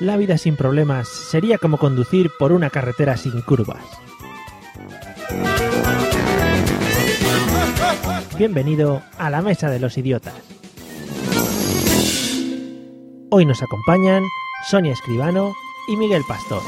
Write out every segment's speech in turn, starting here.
La vida sin problemas sería como conducir por una carretera sin curvas. Bienvenido a la Mesa de los Idiotas. Hoy nos acompañan Sonia Escribano y Miguel Pastor.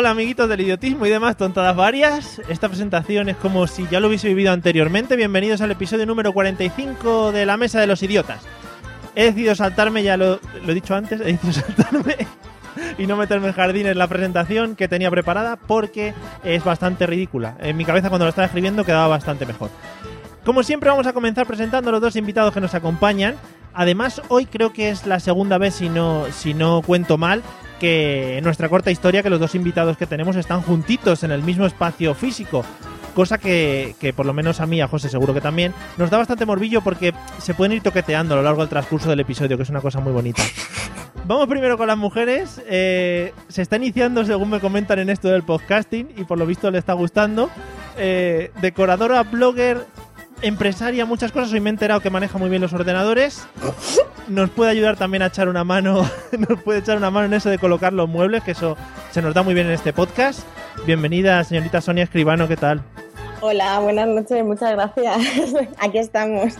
Hola amiguitos del idiotismo y demás tontadas varias. Esta presentación es como si ya lo hubiese vivido anteriormente. Bienvenidos al episodio número 45 de La Mesa de los Idiotas. He decidido saltarme, ya lo, he dicho antes, he decidido saltarme y no meterme en jardines la presentación que tenía preparada porque es bastante ridícula. En mi cabeza cuando lo estaba escribiendo quedaba bastante mejor. Como siempre vamos a comenzar presentando a los dos invitados que nos acompañan. Además, hoy creo que es la segunda vez, si no, si no cuento mal, que en nuestra corta historia que los dos invitados que tenemos están juntitos en el mismo espacio físico. Cosa que, que por lo menos a mí, a José seguro que también, nos da bastante morbillo porque se pueden ir toqueteando a lo largo del transcurso del episodio, que es una cosa muy bonita. Vamos primero con las mujeres. Eh, se está iniciando, según me comentan en esto del podcasting, y por lo visto le está gustando. Eh, decoradora, blogger, empresaria, muchas cosas. Hoy me he enterado que maneja muy bien los ordenadores. Nos puede ayudar también a echar una mano, nos puede echar una mano en eso de colocar los muebles, que eso se nos da muy bien en este podcast. Bienvenida, señorita Sonia Escribano, ¿qué tal? Hola, buenas noches, muchas gracias. Aquí estamos.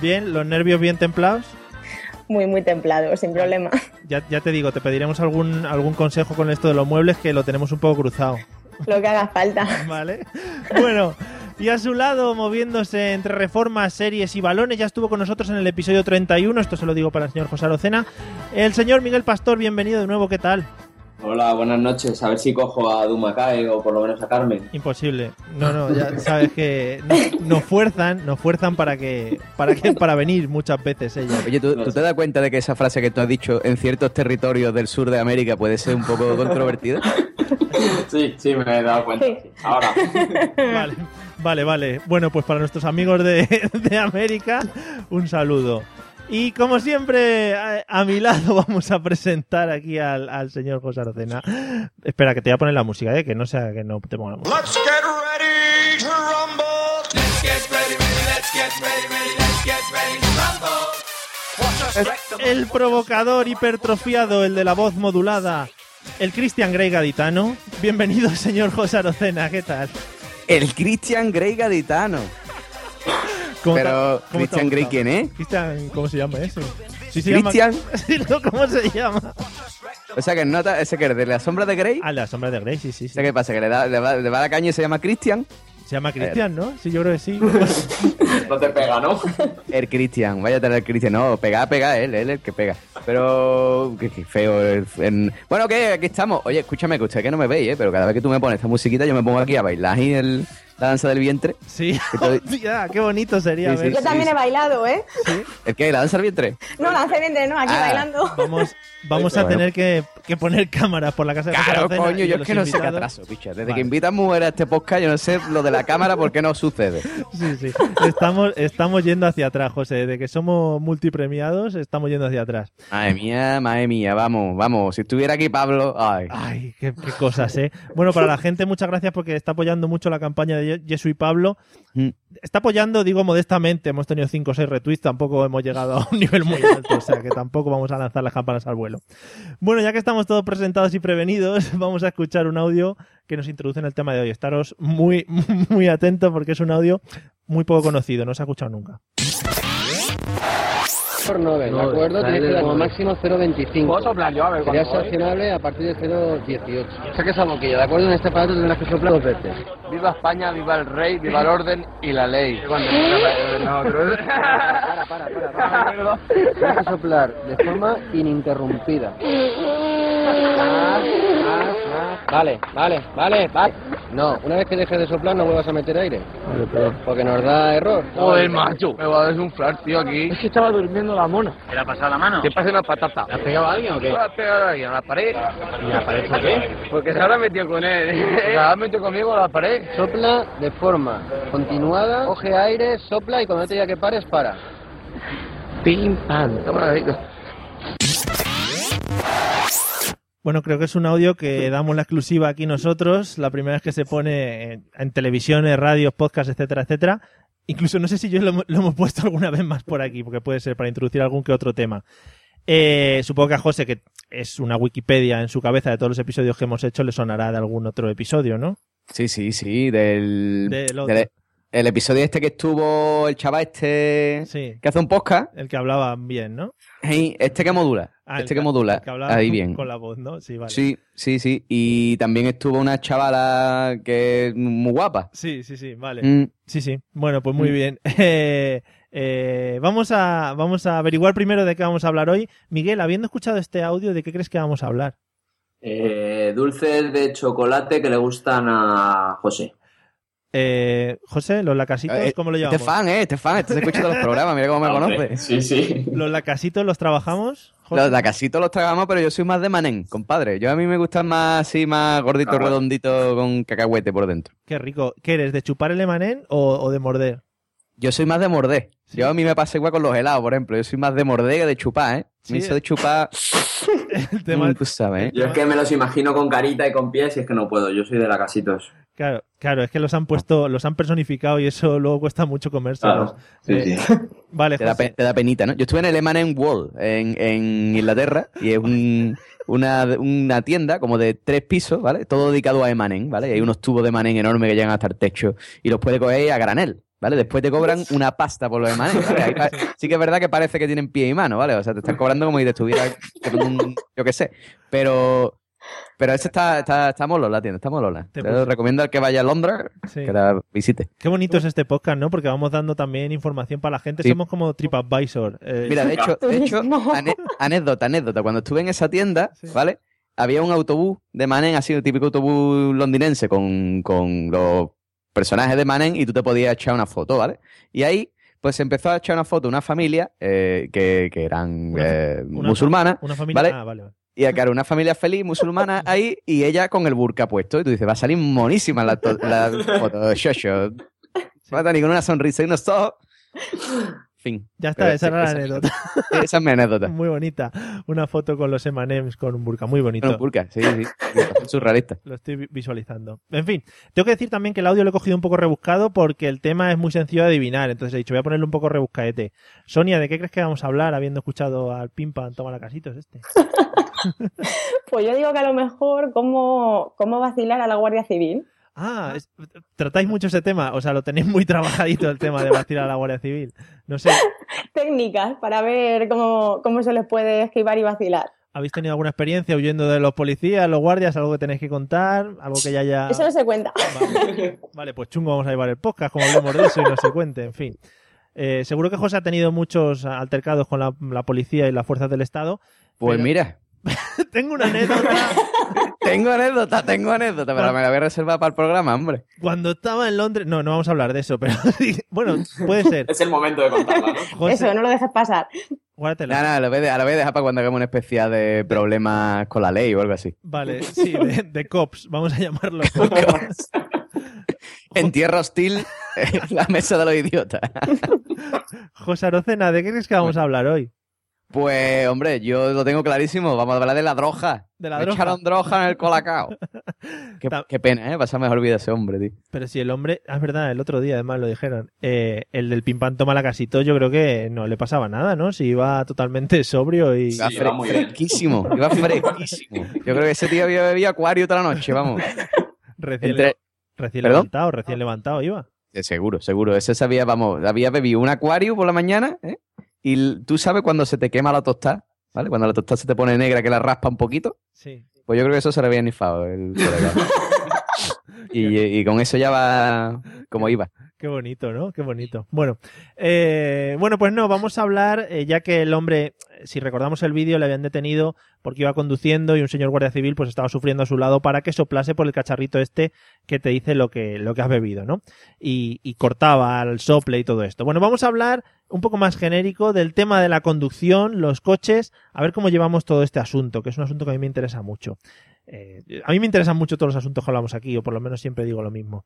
Bien, los nervios bien templados. Muy, muy templado, sin problema. Ya, ya te digo, te pediremos algún, algún consejo con esto de los muebles, que lo tenemos un poco cruzado. Lo que haga falta. Vale. Bueno, y a su lado, moviéndose entre reformas, series y balones, ya estuvo con nosotros en el episodio 31. Esto se lo digo para el señor José Arocena. El señor Miguel Pastor, bienvenido de nuevo, ¿qué tal? Hola, buenas noches. A ver si cojo a Dumacae o por lo menos a Carmen. Imposible. No, no, ya sabes que nos, nos fuerzan, nos fuerzan para que, para que, para venir muchas veces ella. Oye, ¿tú, ¿tú te das cuenta de que esa frase que tú has dicho en ciertos territorios del sur de América puede ser un poco controvertida? Sí, sí, me he dado cuenta. Ahora. Vale, vale, vale. Bueno, pues para nuestros amigos de, de América, un saludo. Y como siempre, a, a mi lado vamos a presentar aquí al, al señor José Arocena. Espera, que te voy a poner la música, ¿eh? que no sea que no te ponga la música. Let's get ready to rumble. Let's get ready, ready, let's get ready, ready, let's get ready to rumble. El provocador hipertrofiado, el de la voz modulada, el Christian Grey gaditano. Bienvenido, señor José Arocena, ¿qué tal? El Christian Grey gaditano. ¿Cómo te- Pero, ha ¿Christian Grey quién es? Christian, ¿cómo se llama eso? Sí, se Christian. llama... ¿Cómo se llama? O sea, que nota, ese que es de la sombra de Grey. Ah, la sombra de Grey, sí, sí. O sí. sea, ¿qué pasa? Que le, da, le, va, le va la caña y se llama Christian. Se llama Christian, ¿no? Sí, yo creo que sí. No te pega, ¿no? El Christian, vaya a tener el Christian. No, pega, pega él, él es el que pega. Pero, qué, qué feo. el- en- Bueno, que aquí estamos. Oye, escúchame, que usted que no me veis, ¿eh? Pero cada vez que tú me pones esta musiquita, yo me pongo aquí a bailar y el, la danza del vientre. Sí, Hostia, qué bonito sería Sí, sí. Yo también he bailado, ¿eh? ¿El qué? ¿La danza del vientre? No, la hace bien no, aquí Ah. bailando. Vamos, vamos a tener que, que poner cámaras por la casa de Claro, coño, yo es que no sé qué atraso, picha. Desde Vale. que invitan mujeres a este podcast, yo no sé lo de la cámara por qué no sucede. Sí, sí. Estamos, estamos yendo hacia atrás, José. De que somos multipremiados, estamos yendo hacia atrás. Madre mía, madre mía, vamos, vamos. Si estuviera aquí Pablo, ay. Ay, qué, qué cosas, ¿eh? Bueno, para la gente, muchas gracias porque está apoyando mucho la campaña de Jesu y Pablo. Mm. Está apoyando, digo modestamente, hemos tenido 5 o 6 retweets, tampoco hemos llegado a un nivel muy alto, o sea que tampoco vamos a lanzar las campanas al vuelo. Bueno, ya que estamos todos presentados y prevenidos, vamos a escuchar un audio que nos introduce en el tema de hoy. Estaros muy, muy atentos porque es un audio muy poco conocido, no se ha escuchado nunca. Por Nobel, ¿de acuerdo? Tiene que dar como máximo 0,25. ¿Puedo soplar yo? A ver Sería sancionable a partir de 0,18. O sea que esa boquilla, ¿de acuerdo? En este aparato tendrás que soplar dos veces. Viva España, viva el rey, viva el orden y la ley. No, pero- Para, para, para. para. Tienes que soplar de forma ininterrumpida. Más, más, más. Vale, vale, vale, vale. No, una vez que dejes de soplar no vuelvas a meter aire. Porque nos da error. Joder, macho, me va a desunflar, tío, aquí. Es que estaba durmiendo la mona. ¿Te la ha pasado la mano? ¿Qué pasa una patata? ¿Le has pegado a alguien o qué? ¿Le has pegado a alguien? ¿A la pared? ¿Y la pared por qué? Porque se habrá metido con él. Se habrá metido conmigo a la pared. Sopla de forma continuada, coge aire, sopla y cuando te diga que pares, para. Pim, pam. Bueno, creo que es un audio que damos la exclusiva aquí nosotros, la primera vez que se pone en, en televisiones, radios, podcasts, etcétera, etcétera. Incluso no sé si yo lo, hemos- lo hemos puesto alguna vez más por aquí, porque puede ser para introducir algún que otro tema. Eh, supongo que a José, que es una Wikipedia en su cabeza de todos los episodios que hemos hecho, le sonará de algún otro episodio, ¿no? Sí, sí, sí, del, Del otro. del- el episodio este que estuvo el chaval este Sí, que hace un podcast, el que hablaba bien, ¿no? hey, este que modula, Ah, el este que modula, el que hablaba ahí con- bien. con la voz, ¿no? Sí, vale. Sí, sí, sí, y también estuvo una chavala que es muy guapa. Sí, sí, sí, vale. Mm, Sí, sí. Bueno, pues muy Mm. bien. Eh, eh, vamos, a, vamos a averiguar primero de qué vamos a hablar hoy. Miguel, habiendo escuchado este audio, ¿de qué crees que vamos a hablar? Eh, dulces de chocolate que le gustan a José. Eh, José, los lacasitos, Eh, ¿cómo lo Este llamamos? fan, eh, este fan, este se escucha todos los programas, mira cómo me conoce. Sí, sí. ¿Los lacasitos los trabajamos? José? Los lacasitos los tragamos, pero yo soy más de manén, compadre. Yo a mí me gustan más así, más gordito, Ah, redondito, con cacahuete por dentro. Qué rico. ¿Qué eres, de chupar el emanén o, o de morder? Yo soy más de morder. Sí. Yo a mí me pasa igual con los helados, por ejemplo. Yo soy más de morder que de chupar, ¿eh? Sí, Me hizo de chupar... El tema, Mm, tú sabes, ¿eh? Yo es que me los imagino con carita y con pies y es que no puedo. Yo soy de la casitos. claro, claro, es que los han puesto, los han personificado y eso luego cuesta mucho comérselos. Claro. Sí, Eh, sí. Vale, Te da, te da penita, ¿no? Yo estuve en el M&M Wall en, en Inglaterra y es un- una, una tienda como de tres pisos, ¿vale? Todo dedicado a M&M, ¿vale? Y hay unos tubos de M&M enormes que llegan hasta el techo y los puedes coger a granel, ¿vale? Después te cobran una pasta por los M&M, ¿vale? Sí que es verdad que parece que tienen pie y mano, ¿vale? O sea, te están cobrando como si te estuviera con un, yo qué sé, pero... Pero ese está, está, está molola la tienda, está molola. Te Te lo recomiendo al que vaya a Londres Sí. que la visite. Qué bonito es este podcast, ¿no? Porque vamos dando también información para la gente. Sí. Somos como TripAdvisor. Eh, Mira, de hecho, de hecho anécdota, anécdota. Cuando estuve en esa tienda, Sí. ¿vale? Había un autobús de Manen, así, un típico autobús londinense con, con los personajes de Manen y tú te podías echar una foto, ¿vale? Y ahí, pues empezó a echar una foto una familia eh, que, que eran Una eh, una musulmanas. Una familia. ¿vale? Ah, vale, vale. Y claro, una familia feliz musulmana ahí y ella con el burka puesto. Y tú dices, va a salir monísima la, la foto. Shosho. Mata ni con una sonrisa y unos ojos. Fin. Ya está, Pero esa era la esa- anécdota. Esa es mi anécdota. Muy bonita. Una foto con los M&M's con un burka. Muy bonito. Bueno, burka, sí, sí. Surrealista. Lo estoy vi- visualizando. En fin, tengo que decir también que el audio lo he cogido un poco rebuscado porque el tema es muy sencillo de adivinar. Entonces he dicho, voy a ponerle un poco rebuscaete. Sonia, ¿de qué crees que vamos a hablar habiendo escuchado al Pimpan Toma la Casitos este? Pues yo digo que a lo mejor cómo, cómo vacilar a la Guardia Civil. Ah, es- tratáis mucho ese tema. O sea, lo tenéis muy trabajadito el tema de vacilar a la Guardia Civil. No sé, Técnicas para ver cómo, cómo se les puede esquivar y vacilar. ¿habéis tenido alguna experiencia huyendo de los policías, los guardias? ¿Algo que tenéis que contar? ¿Algo que ya haya...? Eso no se cuenta. Vale, Vale, pues chungo vamos a llevar el podcast, como hablemos de eso y no se cuente, en fin. Eh, seguro que José ha tenido muchos altercados con la, la policía y las fuerzas del Estado. Pues Pero- mira, Tengo una anécdota. tengo anécdota, tengo anécdota, pero me la voy a reservar para el programa, hombre. Cuando estaba en Londres... No, no vamos a hablar de eso, pero... bueno, puede ser. Es el momento de contarla, ¿no? José, Eso, no lo dejes pasar. guárdatela. Nada, nada, lo voy a dejar, lo voy a dejar para cuando hagamos una especie de problemas con la ley o algo así. Vale, sí, de, de cops, vamos a llamarlo cops. En tierra hostil, la mesa de los idiotas. José Arocena, ¿de qué crees que vamos a hablar hoy? Pues, hombre, yo lo tengo clarísimo. Vamos a hablar de la droga. De la Me droga. echaron droga en el colacao. qué, pena, ¿eh? Pasa mejor vida ese hombre, tío. Pero si el hombre, ah, es verdad, el otro día además lo dijeron, eh, el del Pimpán toma la casito, yo creo que no le pasaba nada, ¿no? Si iba totalmente sobrio y... Iba muy fresquísimo. Iba fresquísimo. Yo creo que ese tío había bebido acuario toda la noche, vamos. Recién, Entre- le- recién ¿Perdón? levantado, recién levantado iba. Eh, Seguro, seguro. Ese sabía, vamos, había bebido un acuario por la mañana, ¿eh? Y tú sabes cuando se te quema la tostada, ¿vale? Cuando la tostada se te pone negra que la raspa un poquito, Sí. pues yo creo que eso se le había nifado el colega. y, y con eso ya va como iba. Qué bonito, ¿no? Qué bonito. Bueno, eh, bueno, pues no, vamos a hablar, eh, ya que el hombre, si recordamos el vídeo, le habían detenido porque iba conduciendo y un señor guardia civil pues estaba sufriendo a su lado para que soplase por el cacharrito este que te dice lo que, lo que has bebido, ¿no? Y, y cortaba al sople y todo esto. Bueno, vamos a hablar un poco más genérico del tema de la conducción, los coches, a ver cómo llevamos todo este asunto, que es un asunto que a mí me interesa mucho. Eh, a mí me interesan mucho todos los asuntos que hablamos aquí, o por lo menos siempre digo lo mismo.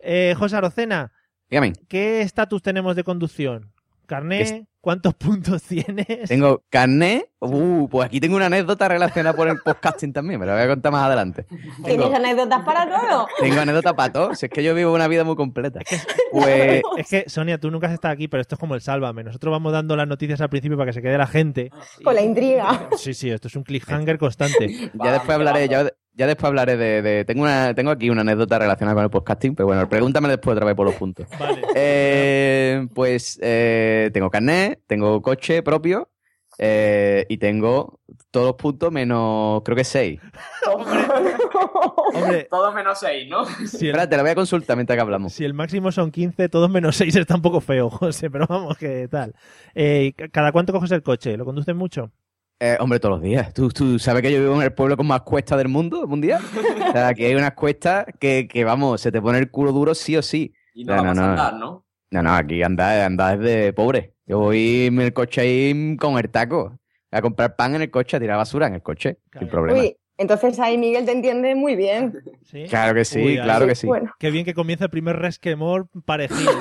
Eh, José Arocena, Dígame, ¿qué estatus tenemos de conducción? ¿Carné? Es- ¿Cuántos puntos tienes? tengo carnet. Uh, pues aquí tengo una anécdota relacionada por el podcasting también, me la voy a contar más adelante. ¿Tienes Tengo, anécdotas para todo? tengo anécdota para todo, si es que yo vivo una vida muy completa. Pues Es que, Sonia, tú nunca has estado aquí, pero esto es como el Sálvame. Nosotros vamos dando las noticias al principio para que se quede la gente. Con la intriga. Sí, sí, esto es un cliffhanger constante. ya después hablaré, ya, ya después hablaré de, de- tengo una, tengo aquí una anécdota relacionada con el podcasting, pero bueno, pregúntame después otra vez por los puntos. Vale. Eh, pues eh, tengo carnet, tengo coche propio eh, y tengo todos los puntos menos, creo que seis. Hombre, Todo menos 6, ¿no? si el, Espérate, la voy a consultar mientras que hablamos. si el máximo son 15, todos menos 6 está un poco feo, José, pero vamos, ¿qué tal? Eh, ¿Cada cuánto coges el coche? ¿Lo conduces mucho? Eh, hombre, todos los días. ¿Tú, tú sabes que yo vivo en el pueblo con más cuestas del mundo mundial. O sea, aquí hay unas cuestas que, que, vamos, se te pone el culo duro sí o sí. Y no, No, vamos no, a andar, ¿no? No, no, aquí anda, anda desde pobre. Yo voy en el coche ahí con el taco. A comprar pan en el coche, a tirar basura en el coche. Claro. Sin problema. Uy, entonces ahí Miguel te entiende muy bien. ¿Sí? Claro que sí, Uy, claro que sí. Bueno, Qué bien que comienza el primer resquemor parecido.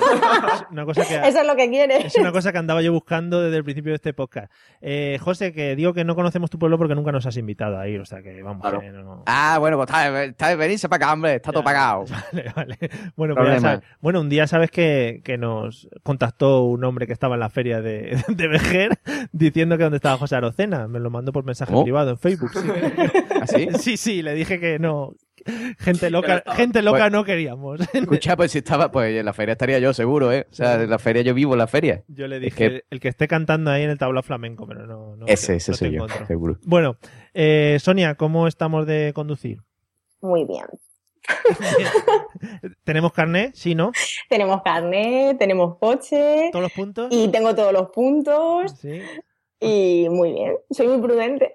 Es una cosa que... eso es lo que quieres. Es una cosa que andaba yo buscando desde el principio de este podcast. Eh, José, que digo que no conocemos tu pueblo porque nunca nos has invitado a ir, o sea que vamos. Claro. que no- Ah, bueno, pues está, está venirse para acá, hombre. Está todo pagado. Vale, vale. Bueno, pues ya Problema. sabes. bueno, un día sabes que, que nos contactó un hombre que estaba en la feria de, de Vejer diciendo que dónde estaba José Arocena. Me lo mandó por mensaje ¿Cómo? privado en Facebook. Sí. Sí, sí, le dije que no. Gente loca, gente loca Pues- no queríamos. Escucha, pues si estaba, pues en la feria estaría yo seguro, ¿eh? O sea, en la feria yo vivo en la feria. Yo le Es dije, que- el que esté cantando ahí en el tablao flamenco, pero no. no ese, ese soy yo, encuentro. seguro. Bueno, eh, Sonia, ¿cómo estamos de conducir? Muy bien. ¿Tenemos carnet? Sí, ¿no? Tenemos carnet, tenemos coche ¿Todos los puntos? y tengo todos los puntos Sí. Y muy bien. Soy muy prudente.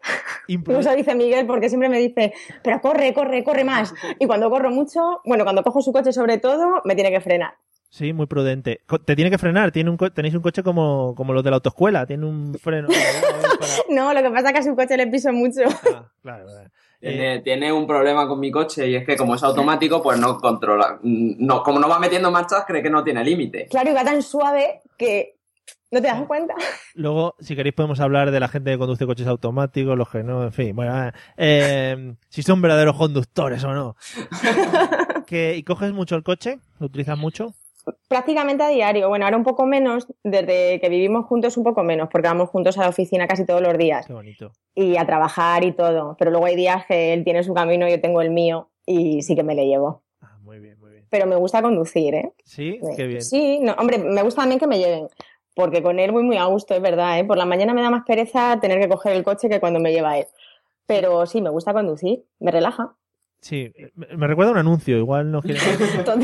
Imprudente. Eso dice Miguel porque siempre me dice, pero corre, corre, corre más. Y cuando corro mucho, bueno, cuando cojo su coche sobre todo, me tiene que frenar. Sí, muy prudente. Te tiene que frenar. Tiene un co- tenéis un coche como, como los de la autoescuela. Tiene un freno. para- No, lo que pasa es que a su coche le piso mucho. Ah, claro, claro. Tiene, tiene un problema con mi coche y es que como es automático, pues no controla. No, como no va metiendo marchas, cree que no tiene límite. Claro, y va tan suave que no te das cuenta. luego, si queréis, podemos hablar de la gente que conduce coches automáticos, los que no, en fin. Bueno, eh, si son verdaderos conductores o no. Que- ¿Y coges mucho el coche? ¿Lo utilizas mucho? Prácticamente a diario. Bueno, ahora un poco menos, desde que vivimos juntos un poco menos, porque vamos juntos a la oficina casi todos los días Qué bonito. y a trabajar y todo. Pero luego hay días que él tiene su camino y yo tengo el mío y sí que me le llevo. Ah, muy bien, muy bien. Pero me gusta conducir, ¿eh? Sí, qué bien. Sí, no, hombre, me gusta también que me lleven. Porque con él voy muy a gusto, es verdad, ¿eh? Por la mañana me da más pereza tener que coger el coche que cuando me lleva él. Pero sí, me gusta conducir, me relaja. Sí, me, recuerda un anuncio, igual no quieren... Total.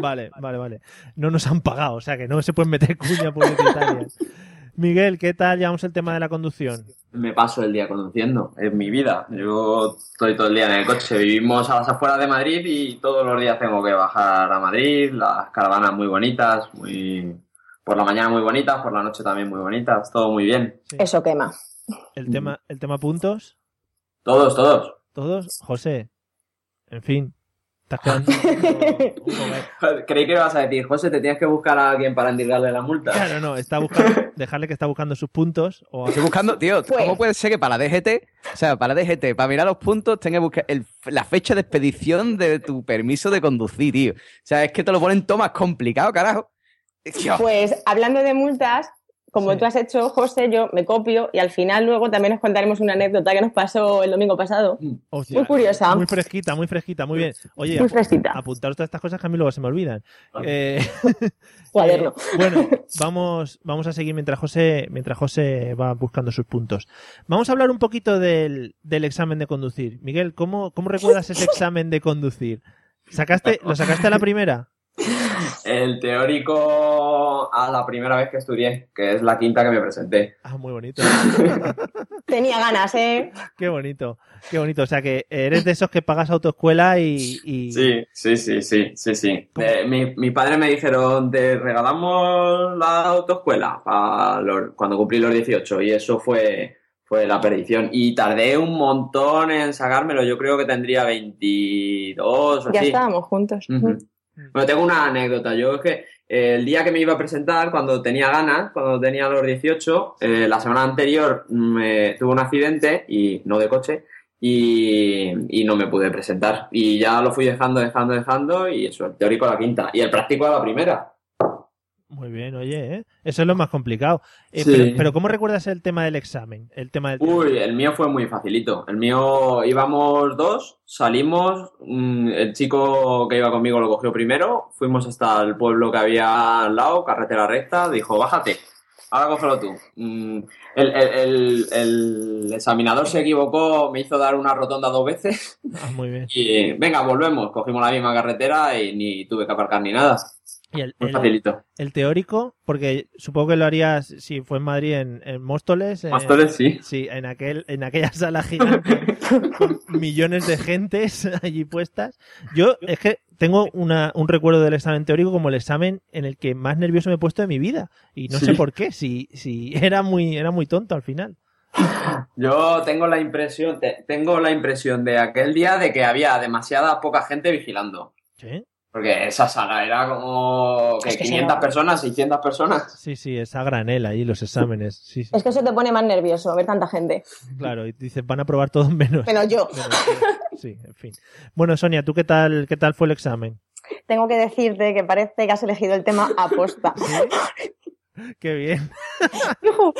Vale, vale, vale. No nos han pagado, o sea que no se pueden meter cuña publicitaria. Miguel, ¿qué tal llevamos el tema de la conducción? Me paso el día conduciendo, es mi vida. Yo estoy todo el día en el coche. Vivimos a las afueras de Madrid y todos los días tengo que bajar a Madrid. Las caravanas muy bonitas, muy por la mañana muy bonitas, por la noche también muy bonitas. Todo muy bien. Sí. Eso quema. El tema, el tema puntos, Todos, todos. todos. José, en fin, estás quedando... Joder. Joder, Creí que ibas a decir, José, te tienes que buscar a alguien para endilgarle la multa. Claro, no, está buscando, dejarle que está buscando sus puntos o Estoy buscando, tío, Pues- ¿cómo puede ser que para la DGT, o sea, para la DGT, para mirar los puntos, tenga que buscar el- la fecha de expedición de tu permiso de conducir, tío? O sea, es que te lo ponen todo más complicado, carajo. Pues hablando de multas, como Sí. tú has hecho, José, yo me copio y al final luego también nos contaremos una anécdota que nos pasó el domingo pasado. Hostia, Muy curiosa. Muy fresquita, muy fresquita, muy bien. Oye, Muy ap- fresquita. apuntaros todas estas cosas que a mí luego se me olvidan. Eh, Cuaderno. eh, bueno, vamos, vamos a seguir mientras José, mientras José va buscando sus puntos. Vamos a hablar un poquito del, del examen de conducir. Miguel, ¿cómo, cómo recuerdas ese examen de conducir? ¿Sacaste, ¿Lo sacaste a la primera? El teórico a la primera vez que estudié, que es la quinta que me presenté. Ah, muy bonito. Tenía ganas, ¿eh? Qué bonito, qué bonito. O sea que eres de esos que pagas autoescuela y, y- Sí, sí, sí, sí, sí, sí. Eh, mi, mi padre me dijeron, te regalamos la autoescuela los- cuando cumplí los 18 y eso fue, fue la perdición. Y tardé un montón en sacármelo, yo creo que tendría 22 o Ya así. estábamos juntos. Bueno, tengo una anécdota. Yo es que eh, el día que me iba a presentar, cuando tenía ganas, cuando tenía los 18, eh, la semana anterior me tuve un accidente, y no de coche, y, y no me pude presentar. Y ya lo fui dejando, dejando, dejando, y eso, el teórico a la quinta, y el práctico a la primera. Muy bien, oye, ¿eh? eso es lo más complicado. Eh, Sí. pero, pero ¿cómo recuerdas el tema del examen? El tema del Uy, el mío fue muy facilito. El mío íbamos dos, salimos, mm, el chico que iba conmigo lo cogió primero, fuimos hasta el pueblo que había al lado, carretera recta, dijo, bájate, ahora cógelo tú. Mm, el, el- el- el examinador se equivocó, me hizo dar una rotonda dos veces Ah, muy bien. y venga, volvemos, cogimos la misma carretera y ni tuve que aparcar ni nada. Y el, Muy el- facilito. el teórico, porque supongo que lo harías si fue en Madrid, en, en Móstoles. Móstoles, sí. Sí, en, aquel, en aquella sala gigante con millones de gentes allí puestas. Yo es que tengo una, un recuerdo del examen teórico como el examen en el que más nervioso me he puesto de mi vida. Y no sé por qué, si, si era muy, era muy tonto al final. Yo tengo la impresión, te- tengo la impresión de aquel día de que había demasiada poca gente vigilando. ¿Sí? Porque esa sala era como que Es que 500 se- personas, 600 personas. Sí, sí, es a granel ahí los exámenes. Sí, sí, Es que eso te pone más nervioso, ver tanta gente. claro. Y dices, van a probar todos menos. Menos yo. menos yo. Sí, en fin. Bueno, Sonia, ¿tú qué tal, qué tal fue el examen? Tengo que decirte que parece que has elegido el tema aposta. Qué bien.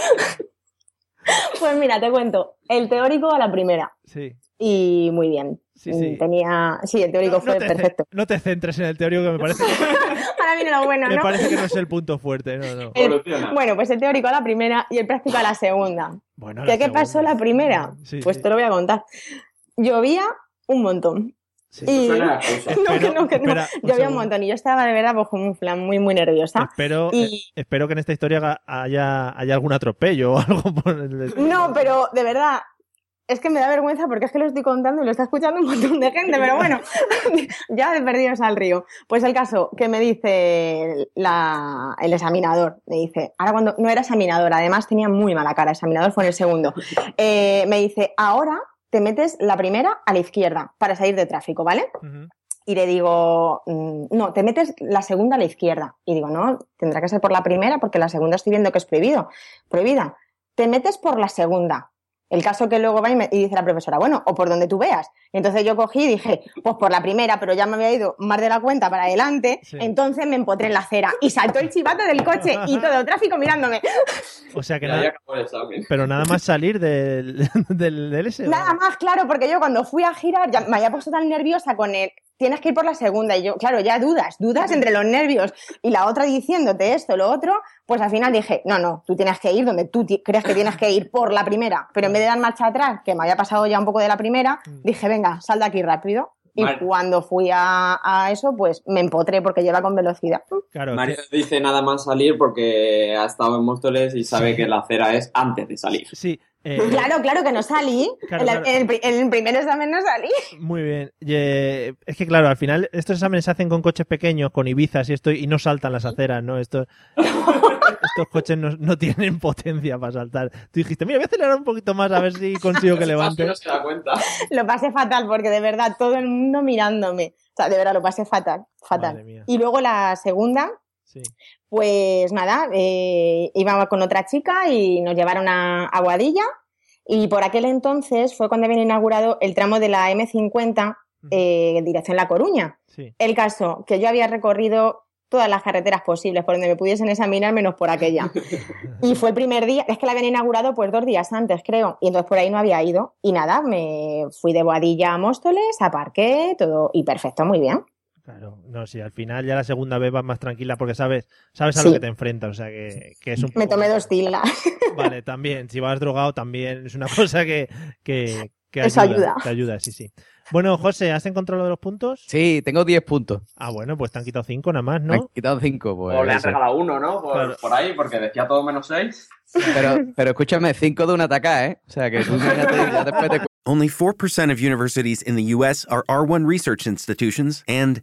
Pues mira, te cuento. El teórico a la primera. Sí. Y muy bien. Sí, sí. Tenía. Sí, el teórico No fue te, perfecto. no te centres en el teórico que me parece que, Ahora viene lo bueno, me ¿no? parece que no es el punto fuerte. No, no. El- Evoluciona. bueno, pues el teórico a la primera y el práctico a la segunda. Bueno, ¿Qué, la qué pasó la primera? Sí, pues sí. te lo voy a contar. Llovía un montón. Sí. Y... Suena. No, que no, que no. espera, un Llovía un segundo. montón y yo estaba de verdad pues, como un plan muy, muy nerviosa. Espero, Y- eh, espero que en esta historia haya, haya algún atropello o algo por el No, pero de verdad, es que me da vergüenza porque es que lo estoy contando y lo está escuchando un montón de gente, pero bueno, ya de perdidos al río. Pues el caso que me dice la- el examinador, me dice, ahora cuando no era examinador, además tenía muy mala cara, examinador fue en el segundo, Eh, me dice, ahora te metes la primera a la izquierda para salir de tráfico, ¿vale? Y le digo, mm, no, te metes la segunda a la izquierda. Y digo, no, tendrá que ser por la primera porque la segunda estoy viendo que es prohibido, prohibida. Te metes por la segunda. El caso que luego va y, me- y dice la profesora, bueno, o por donde tú veas. Y entonces yo cogí y dije, pues por la primera, pero ya me había ido más de la cuenta para adelante. Sí. Entonces me empotré en la acera y saltó el chivato del coche y todo el tráfico mirándome. O sea que nada, pero nada más salir del, del, del ese. Nada más, claro, porque yo cuando fui a girar ya me había puesto tan nerviosa con el tienes que ir por la segunda y yo, claro, ya dudas, dudas entre los nervios y la otra diciéndote esto, lo otro, pues al final dije, no, no, tú tienes que ir donde tú crees que tienes que ir por la primera, pero en vez de dar marcha atrás, que me había pasado ya un poco de la primera, dije, venga, sal de aquí rápido. Y cuando fui a, a eso, pues me empotré porque lleva con velocidad. Claro, Mario que- dice nada más salir porque ha estado en Móstoles y sabe Sí. que la acera es antes de salir. sí. Eh, Claro, claro que no salí. Claro, en, la- claro. el, el primer examen no salí. Muy bien. Y, eh, es que claro, al final estos exámenes se hacen con coches pequeños, con Ibizas y esto, y no saltan las aceras, ¿no? Estos, estos coches no, no tienen potencia para saltar. Tú dijiste, mira, voy a acelerar un poquito más a ver si consigo que levante. No se da cuenta. Lo pasé fatal porque de verdad todo el mundo mirándome. O sea, de verdad lo pasé fatal, fatal. Madre mía. Y luego la segunda, Sí. Pues nada, eh, íbamos con otra chica y nos llevaron a Aguadilla. Y por aquel entonces fue cuando habían inaugurado el tramo de la M50 eh, en dirección La Coruña. Sí. El caso que yo había recorrido todas las carreteras posibles por donde me pudiesen examinar, menos por aquella. Y fue el primer día, es que la habían inaugurado pues dos días antes, creo, y entonces por ahí no había ido. Y nada, me fui de Boadilla a Móstoles, aparqué, todo, y perfecto, muy bien. Claro, no, sí, al final ya la segunda vez vas más tranquila porque sabes, sabes a Sí. lo que te enfrentas, o sea que, que es un Me poco- tomé dos tilas. Vale, también, si vas drogado también es una cosa que, que, que Eso ayuda. Te ayuda, sí, sí. Bueno, José, ¿has encontrado lo de los puntos? Sí, tengo 10 puntos. Ah, bueno, pues te han quitado cinco nada más, Me han ¿no? quitado 5. Pues, o le han regalado uno, ¿no? Por, Claro. por ahí, porque decía todo menos seis. Pero, pero escúchame, 5 de una atacada, ¿eh? O sea, que tú ya después te Only 4% of universities in the U.S. are R1 research institutions, and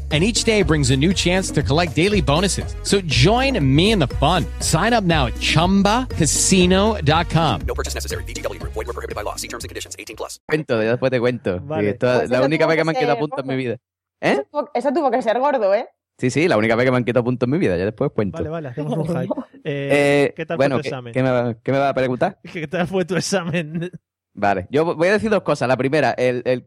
And each day brings a new chance to collect daily bonuses. So join me in the fun. Sign up now at chumbacasino.com. No purchase necessary. VGW Group. Void were prohibited by law. See terms and conditions. 18 plus. cuento, después te cuento. Vale. Y esto- Pues la única vez que que me han quitado ser puntos en mi vida. ¿Eh? Eso, tuvo, eso tuvo que ser gordo, ¿eh? Sí, sí, la única vez que me han quitado puntos en mi vida. Ya después cuento. Vale, vale, hacemos un hype. Eh, Eh, ¿Qué tal bueno, fue tu ¿qué, examen? qué me qué me va a preguntar? ¿Qué tal fue tu examen? Vale, yo voy a decir dos cosas. La primera, el, el-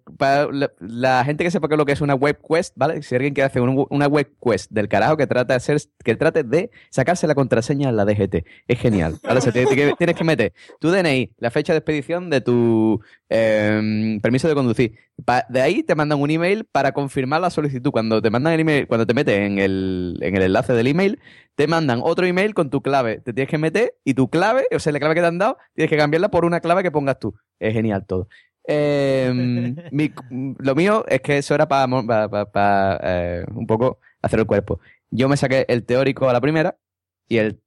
la, gente que sepa qué es lo que es una web quest, ¿vale? Si alguien quiere hacer un- una web quest del carajo que trata de que trate de sacarse la contraseña en la DGT. Es genial. ¿vale? O sea, tienes que meter tu DNI, la fecha de expedición de tu em, permiso de conducir. De ahí te mandan un email para confirmar la solicitud. Cuando te mandan el email, cuando te metes en el, en el enlace del email, te mandan otro email con tu clave. Te tienes que meter y tu clave, o sea, la clave que te han dado, tienes que cambiarla por una clave que pongas tú. Es genial todo. Eh, mi- lo mío es que eso era para un poco hacer el cuerpo. Yo me saqué el teórico a la primera y el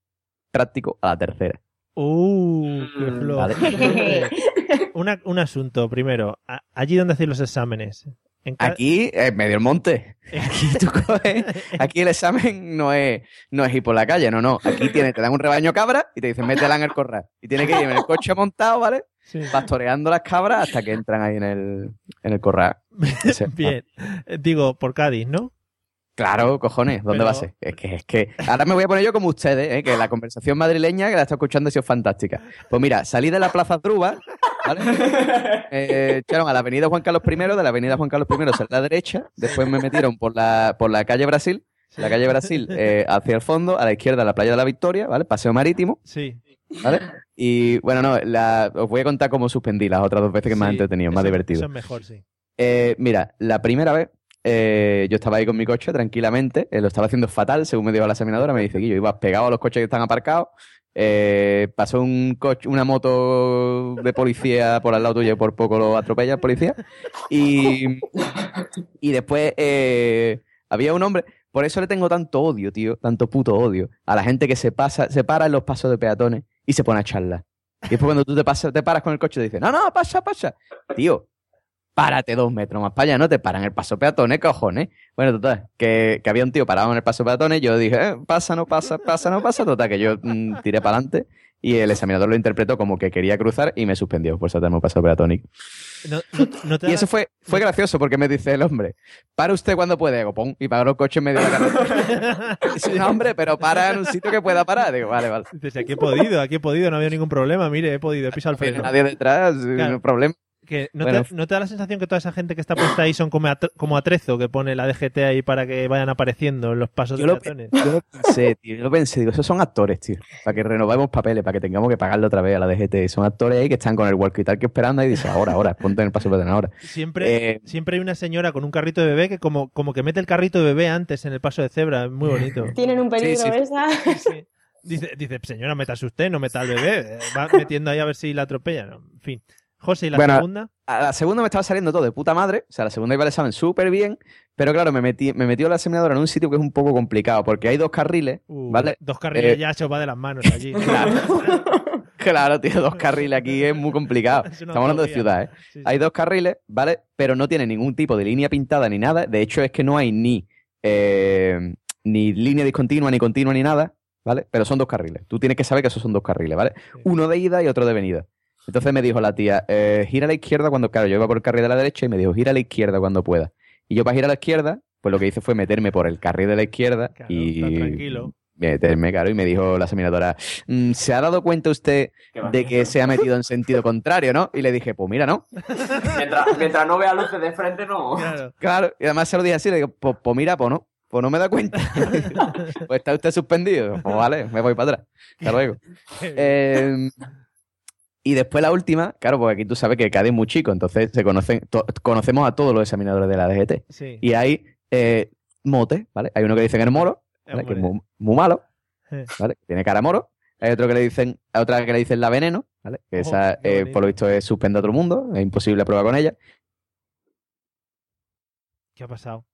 práctico a la tercera. Uh, qué Mm, flojo. vale. Una- un asunto, primero. Allí donde hacéis los exámenes. Aquí, en medio del monte. Aquí tú coges, aquí el examen no es, no es ir por la calle, no, no. Aquí tienes, te dan un rebaño cabra y te dicen métela en el corral. Y tienes que ir en el coche montado, ¿vale? Sí. Pastoreando las cabras hasta que entran ahí en el, en el corral. Ese- Bien. Eh, Digo, por Cádiz, ¿no? Claro, cojones, ¿dónde Pero- va a ser? Es que, es que. Ahora me voy a poner yo como ustedes, ¿eh? que la conversación madrileña que la está escuchando ha sido fantástica. Pues mira, salí de la Plaza Druba, ¿vale? Eh, echaron a la avenida Juan Carlos I, de la avenida Juan Carlos I hacia la derecha, después me metieron por la, por la calle Brasil, la calle Brasil eh, hacia el fondo, a la izquierda la playa de la Victoria, ¿vale? Paseo marítimo, Sí. ¿vale? Y bueno, no, la- os voy a contar cómo suspendí las otras dos veces que me han entretenido, más divertido. Eso es mejor, sí. Eh, mira, la primera vez eh, yo estaba ahí con mi coche tranquilamente, eh, lo estaba haciendo fatal, según me dijo la examinadora, me dice que yo iba pegado a los coches que están aparcados, eh, pasó un coche, una moto de policía por al lado tuyo por poco lo atropella el policía, y, y después eh, había un hombre, por eso le tengo tanto odio, tío, tanto puto odio, a la gente que se pasa, se para en los pasos de peatones y se pone a charlar. Y después cuando tú te, pasas, te paras con el coche te dicen, no, no, pasa, pasa. Tío, párate dos metros más para allá, no te paran el paso peatones, cojones. Bueno, total, que, que había un tío parado en el paso peatones, yo dije, eh, pasa, no pasa, pasa, no pasa, total, que yo mm, tiré para adelante y el examinador lo interpretó como que quería cruzar y me suspendió por saltarme un paso peatónico. No, no- no te Y eso fue, fue gracioso porque me dice el hombre, para usted cuando puede, digo, pum, y paró el coche en medio de la carretera. Dice, no, hombre, pero para en un sitio que pueda parar. Digo, vale, vale. Dices, aquí he podido, aquí he podido, no ha habido ningún problema. Mire, he podido, he pisado el freno. nadie detrás, Claro. no problema. Que no, Bueno. te, ¿No te da la sensación que toda esa gente que está puesta ahí son como, atre- como atrezo que pone la DGT ahí para que vayan apareciendo en los pasos Yo de lo, peatones? yo lo pensé, tío. Yo lo pensé, digo, esos son actores, tío. Para que renovemos papeles, para que tengamos que pagarle otra vez a la DGT. Son actores ahí que están con el walkie talkie esperando y dicen, ahora, ahora, ponte en el paso peatonal ahora. Siempre, Eh, siempre hay una señora con un carrito de bebé que como, como que mete el carrito de bebé antes en el paso de cebra. Es muy bonito. Tienen un peligro sí. esa. Sí. Dice, dice, señora, metas usted, no meta al bebé. Eh, Va metiendo ahí a ver si la atropella. No, En fin. José, ¿y la Bueno, segunda? A la segunda me estaba saliendo todo de puta madre. O sea, la segunda iba al examen súper bien. Pero claro, me metí, me metió la examinadora en un sitio que es un poco complicado. Porque hay dos carriles, Uh, ¿vale? Dos carriles Eh, ya se os va de las manos allí. Claro, tío, dos carriles aquí es muy complicado. Es Estamos hablando de ciudad, ¿eh? Sí, sí. Hay dos carriles, ¿vale? Pero no tiene ningún tipo de línea pintada ni nada. De hecho, es que no hay ni, eh, ni línea discontinua, ni continua, ni nada, ¿vale? Pero son dos carriles. Tú tienes que saber que esos son dos carriles, ¿vale? Uno de ida y otro de venida. Entonces me dijo la tía, eh, gira a la izquierda cuando, claro, yo iba por el carril de la derecha y me dijo, gira a la izquierda cuando pueda. Y yo para girar a la izquierda, pues lo que hice fue meterme por el carril de la izquierda y está tranquilo. meterme, claro, y me dijo la examinadora, "Mm, ¿se ha dado cuenta usted de que se ha metido en sentido contrario, no? Y le dije, pues mira, no. Mientras, mientras no vea luces de frente, no. Claro, y además se lo dije así, le digo, pues, pues mira, pues no, pues no me da cuenta. pues está usted suspendido. Pues vale, me voy para atrás. Hasta luego. Eh, y después la última, claro, porque aquí tú sabes que Cádiz es muy chico, entonces se conocen, conocemos a todos los examinadores de la DGT. Sí. Y hay eh, motes, ¿vale? Hay uno que dicen el moro, ¿vale? que es muy, muy malo, Eh. ¿vale? Que Tiene cara moro. Hay otro que le dicen, hay otra que le dicen la veneno, ¿vale? Que esa, eh, por lo visto, es suspende a otro mundo, es imposible probar con ella. ¿Qué ha pasado?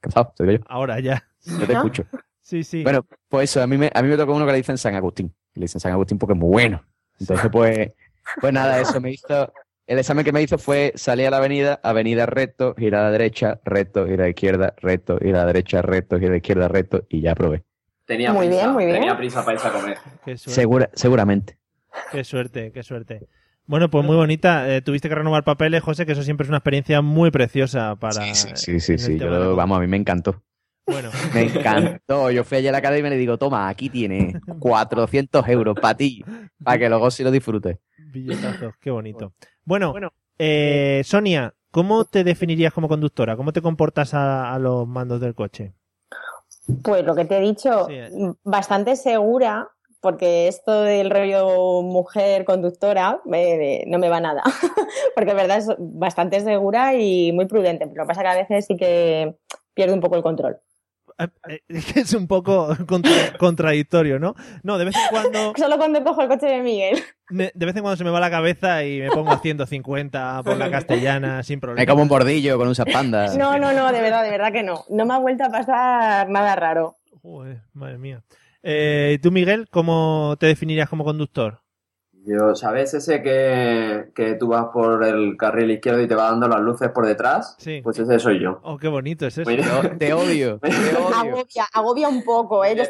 ¿Qué ha pasado? Yo. Ahora ya. Yo te escucho. Sí, sí. Bueno, pues eso, a mí me, a mí me tocó uno que le dicen San Agustín. Le dicen San Agustín porque es muy bueno. Entonces, pues, pues nada, eso me hizo. El examen que me hizo fue salir a la avenida, avenida recto, girar a la derecha, recto, girar a la izquierda, recto, girar a la derecha, recto, girar a la izquierda, recto, y ya probé. Tenía Muy prisa, bien, muy bien. Tenía prisa para irse a comer. Segura, seguramente. Qué suerte, qué suerte. Bueno, pues muy bonita. Eh, tuviste que renovar papeles, José, que eso siempre es una experiencia muy preciosa para. Sí, sí, sí. el yo vamos, a mí me encantó. Bueno. Me encantó. Yo fui allá a la academia y le digo, toma, aquí tienes 400 euros para ti, para que luego sí lo disfrutes. Billetazos, qué bonito. Bueno, eh, Sonia, ¿cómo te definirías como conductora? ¿Cómo te comportas a, a los mandos del coche? Pues lo que te he dicho, bastante segura, porque esto del rollo mujer conductora me- no me va nada. porque es verdad es bastante segura y muy prudente. Pero lo que pasa es que a veces sí que pierdo un poco el control. Eh, Es un poco contra- contradictorio, ¿no? No, de vez en cuando. Solo cuando cojo el coche de Miguel. me- de vez en cuando se me va la cabeza y me pongo a 150 por la castellana sin problema. Es como un bordillo con un panda. No, no, no, de verdad, de verdad que no. No me ha vuelto a pasar nada raro. Joder, madre mía. Eh, ¿Tú, Miguel, cómo te definirías como conductor? Yo, ¿sabes ese que, que tú vas por el carril izquierdo y te va dando las luces por detrás? Sí. Pues ese soy yo. Oh, qué bonito es eso. Muy bien. Te odio. Agobia, agobia un poco, ¿eh? Yo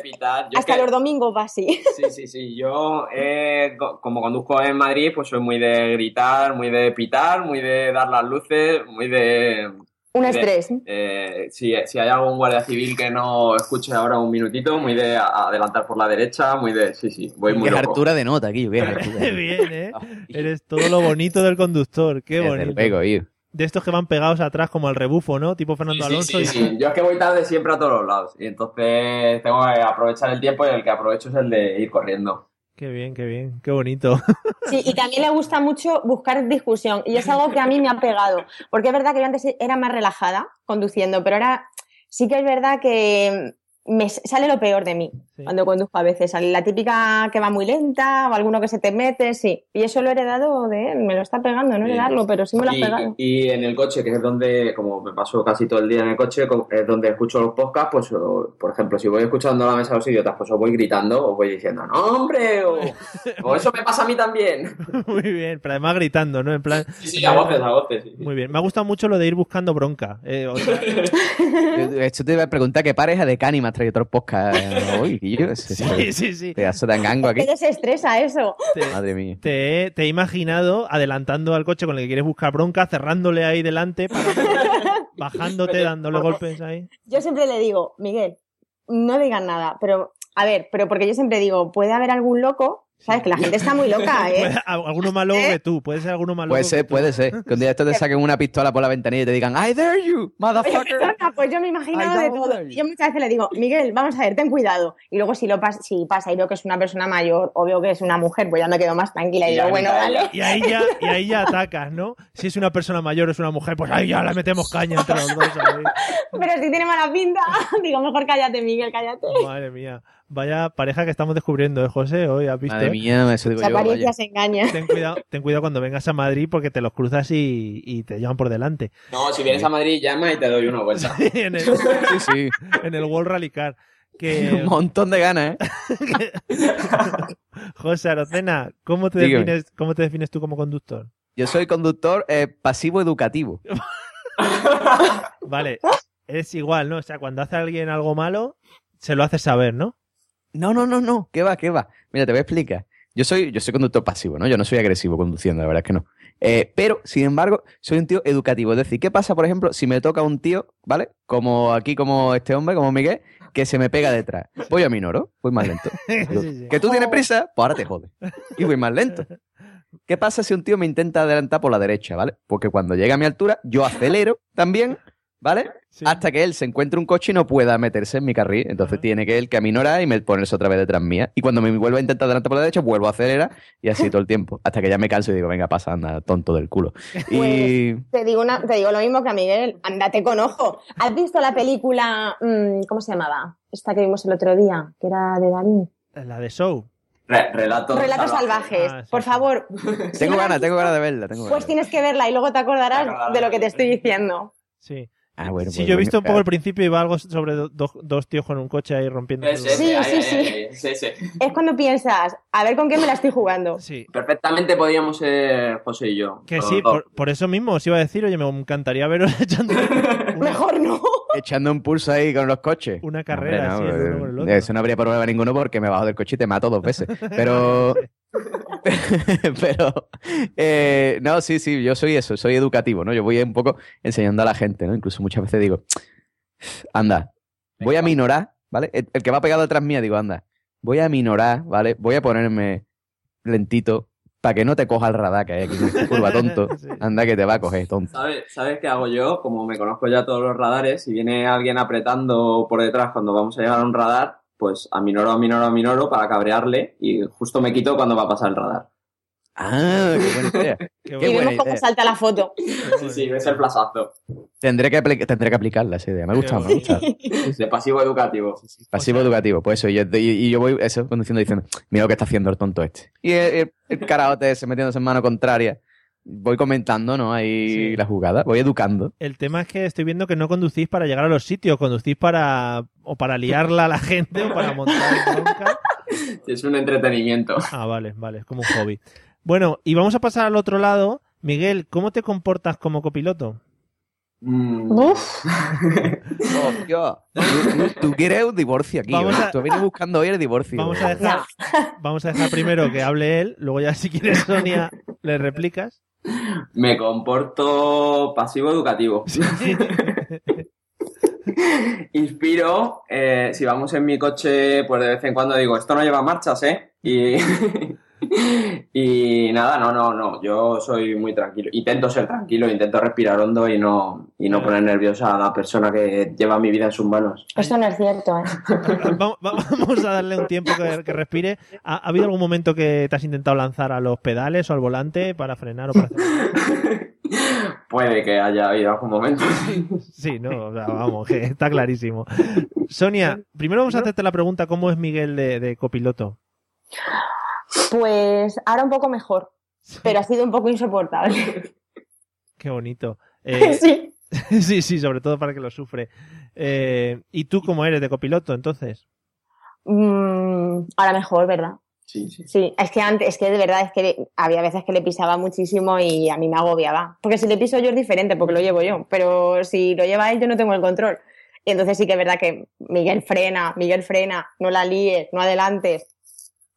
Hasta que- los domingos va así. Sí, sí, sí. Yo, eh, co- como conduzco en Madrid, pues soy muy de gritar, muy de pitar, muy de dar las luces, muy de... Un de- estrés. eh, si, si hay algún guardia civil que no escuche ahora un minutito, muy de a- adelantar por la derecha, muy de... Sí, sí, voy muy Qué hartura de nota aquí. Qué bien, ¿eh? Eres todo lo bonito del conductor. Qué bonito. tío. De estos que van pegados atrás como al rebufo, ¿no? Tipo Fernando Sí, Alonso. sí, y- sí. Yo es que voy tarde siempre a todos los lados. Y entonces tengo que aprovechar el tiempo y el que aprovecho es el de ir corriendo. Qué bien, qué bien. Qué bonito. Sí, y también le gusta mucho buscar discusión. Y es algo que a mí me ha pegado. Porque es verdad que yo antes era más relajada conduciendo, pero ahora sí que es verdad que me sale lo peor de mí cuando conduzco a veces. La típica que va muy lenta o alguno que se te mete, sí. Y eso lo he heredado de él. Me lo está pegando, no heredarlo, pero sí me lo ha pegado. y en el coche, que es donde, como me paso casi todo el día en el coche, co- es donde escucho los podcasts, pues, o, por ejemplo, si voy escuchando la mesa de los idiotas, pues os voy gritando, os voy diciendo, no, hombre, o, o eso me pasa a mí también. Muy bien, pero además gritando, ¿no? En plan. Sí, sí, a voces, a voces. sí. Muy bien. Me ha gustado mucho lo de ir buscando bronca. Eh, o sea, Yo- Esto te iba a preguntar qué pareja de Cani me has traído otros podcast hoy. Sí, sí, sí. Pedazo de angango aquí. ¿Qué desestresa eso? Madre mía. te, he- te he imaginado adelantando al coche con el que quieres buscar bronca, cerrándole ahí delante, para- bajándote, dándole golpes ahí. Yo siempre le digo, Miguel, no digas nada, pero a ver, pero porque yo siempre digo, puede haber algún loco, ¿sabes? Que la gente está muy loca, ¿eh? Alguno más loco que tú. Puede ser alguno más loco. Puede que ser, tú. puede ser. Que un día esto te saquen una pistola por la ventanilla y te digan, I dare you, Oye, motherfucker. perdona, pues yo me imagino de todo. Yo muchas veces le digo, Miguel, vamos a ver, ten cuidado. Y luego si lo pas si pasa y veo que es una persona mayor o veo que es una mujer, pues ya me quedo más tranquila y Y digo, bueno, vale. Y ahí, ya, y ahí ya atacas, ¿no? Si es una persona mayor o es una mujer, pues ahí ya le metemos caña entre los dos. Pero si tiene mala pinta, digo, mejor cállate, Miguel, cállate. Madre mía. Vaya pareja que estamos descubriendo, ¿eh, José? Hoy has visto. Madre mía, eso digo Esa yo. apariencia se engaña. Ten cuidado, ten cuidado cuando vengas a Madrid porque te los cruzas y, y te llevan por delante. No, si vienes a Madrid, llama y te doy una vuelta. en, el, Sí, sí. en el World Rally Car. Un montón de ganas, ¿eh? José Arocena, ¿cómo te, Dígame. defines, ¿cómo te defines tú como conductor? Yo soy conductor eh, pasivo educativo. Vale, es igual, ¿no? O sea, cuando hace alguien algo malo, se lo hace saber, ¿no? No, no, no, no. ¿Qué va, qué va? Mira, te voy a explicar. Yo soy, yo soy conductor pasivo, ¿no? Yo no soy agresivo conduciendo, la verdad es que no. Eh, pero, sin embargo, soy un tío educativo. Es decir, ¿qué pasa, por ejemplo, si me toca un tío, ¿vale? Como aquí, como este hombre, como Miguel, que se me pega detrás? Voy a minoro, voy más lento. Que tú tienes prisa, pues ahora te jode. Y voy más lento. ¿Qué pasa si un tío me intenta adelantar por la derecha, ¿vale? Porque cuando llega a mi altura, yo acelero también, ¿vale? Sí. Hasta que él se encuentre un coche y no pueda meterse en mi carril. Entonces Ajá. tiene que él caminorar y me ponerse otra vez detrás mía. Y cuando me vuelva a intentar adelantar por la derecha, vuelvo a acelerar y así todo el tiempo. Hasta que ya me canso y digo, venga, pasa, anda, tonto del culo. Y. Te digo, una, te digo lo mismo que a Miguel, andate con ojo. ¿Has visto la película, mm, ¿cómo se llamaba? Esta que vimos el otro día, que era de Dalí. La de Show. Re- relatos Relatos salvajes. salvajes. Ah, sí, Por favor. Tengo ganas, tengo ganas de verla. Tengo Pues ganas. tienes que verla y luego te acordarás de lo que te estoy diciendo. Sí. Ah, bueno, Sí, pues yo he visto un poco claro. al principio y va algo sobre do- do- dos tíos con un coche ahí rompiendo. Sí, sí, ahí, sí. Es cuando piensas, a ver con qué me la estoy jugando. Sí. Perfectamente podíamos ser José y yo. Que sí, por, por eso mismo os iba a decir, oye, me encantaría veros echando una, Mejor no. Echando un pulso ahí con los coches. una carrera Hombre, así, no, el uno con el eh, otro. Eso no habría problema ninguno porque me bajo del coche y te mato dos veces. Pero. pero. eh, no, sí, sí, yo soy eso, soy educativo, ¿no? Yo voy un poco enseñando a la gente, ¿no? Incluso muchas veces digo, anda, voy a minorar, ¿vale? El, el que va pegado detrás mía, digo, anda, voy a minorar, ¿vale? Voy a ponerme lentito para que no te coja el radar que hay aquí en esta curva, tonto. Anda que te va a coger, tonto. ¿Sabes, ¿Sabes qué hago yo? Como me conozco ya todos los radares, si viene alguien apretando por detrás cuando vamos a llegar a un radar, pues aminoro, aminoro, aminoro para cabrearle y justo me quito cuando va a pasar el radar. Ah, qué buena idea. Qué Qué y vemos cómo salta la foto. Sí, sí, ves el plazazo. Tendré que, tendré que aplicarla esa idea. Me gusta, me gusta. De pasivo educativo. Pasivo O sea- educativo, pues eso. Y yo, y- y yo voy eso, conduciendo diciendo, mira lo que está haciendo el tonto este. Y el, el, el caraote ese metiéndose en mano contraria. Voy comentando, ¿no? Ahí Sí. la jugada, voy educando. El tema es que estoy viendo que no conducís para llegar a los sitios, conducís para o para liarla a la gente o para montar bronca. Es un entretenimiento. Ah, vale, vale, es como un hobby. Bueno, y vamos a pasar al otro lado. Miguel, ¿cómo te comportas como copiloto? Mm, Uf. Hostia, tú, tú- tú quieres un divorcio aquí. Vamos ¿eh? a- Tú vienes buscando hoy el divorcio. Vamos a dejar, vamos a dejar primero que hable él, luego ya si quieres Sonia le replicas. Me comporto pasivo educativo. Inspiro, eh, si vamos en mi coche, pues de vez en cuando digo, esto no lleva marchas, ¿eh? Y, y nada, no, no, no, yo soy muy tranquilo. Intento ser tranquilo, intento respirar hondo y no, y no poner nerviosa a la persona que lleva mi vida en sus manos. Esto no es cierto, ¿eh? Va- va- Vamos a darle un tiempo que, que respire. ¿Ha, ha habido algún momento que te has intentado lanzar a los pedales o al volante para frenar o para hacer... Puede que haya habido algún momento. Sí, no, o sea, vamos, que está clarísimo. Sonia, primero vamos a hacerte la pregunta, ¿cómo es Miguel de, de copiloto? Pues ahora un poco mejor, pero ha sido un poco insoportable. Qué bonito. Eh, Sí. sí, sí, sobre todo para que lo sufre. Eh, ¿Y tú cómo eres de copiloto, entonces? Mm, ahora mejor, ¿verdad? Sí, sí. Sí, es que antes, es que de verdad es que había veces que le pisaba muchísimo y a mí me agobiaba. Porque si le piso yo es diferente, porque lo llevo yo, pero si lo lleva él yo no tengo el control. Y entonces sí que es verdad que Miguel frena, Miguel frena, no la líes, no adelantes.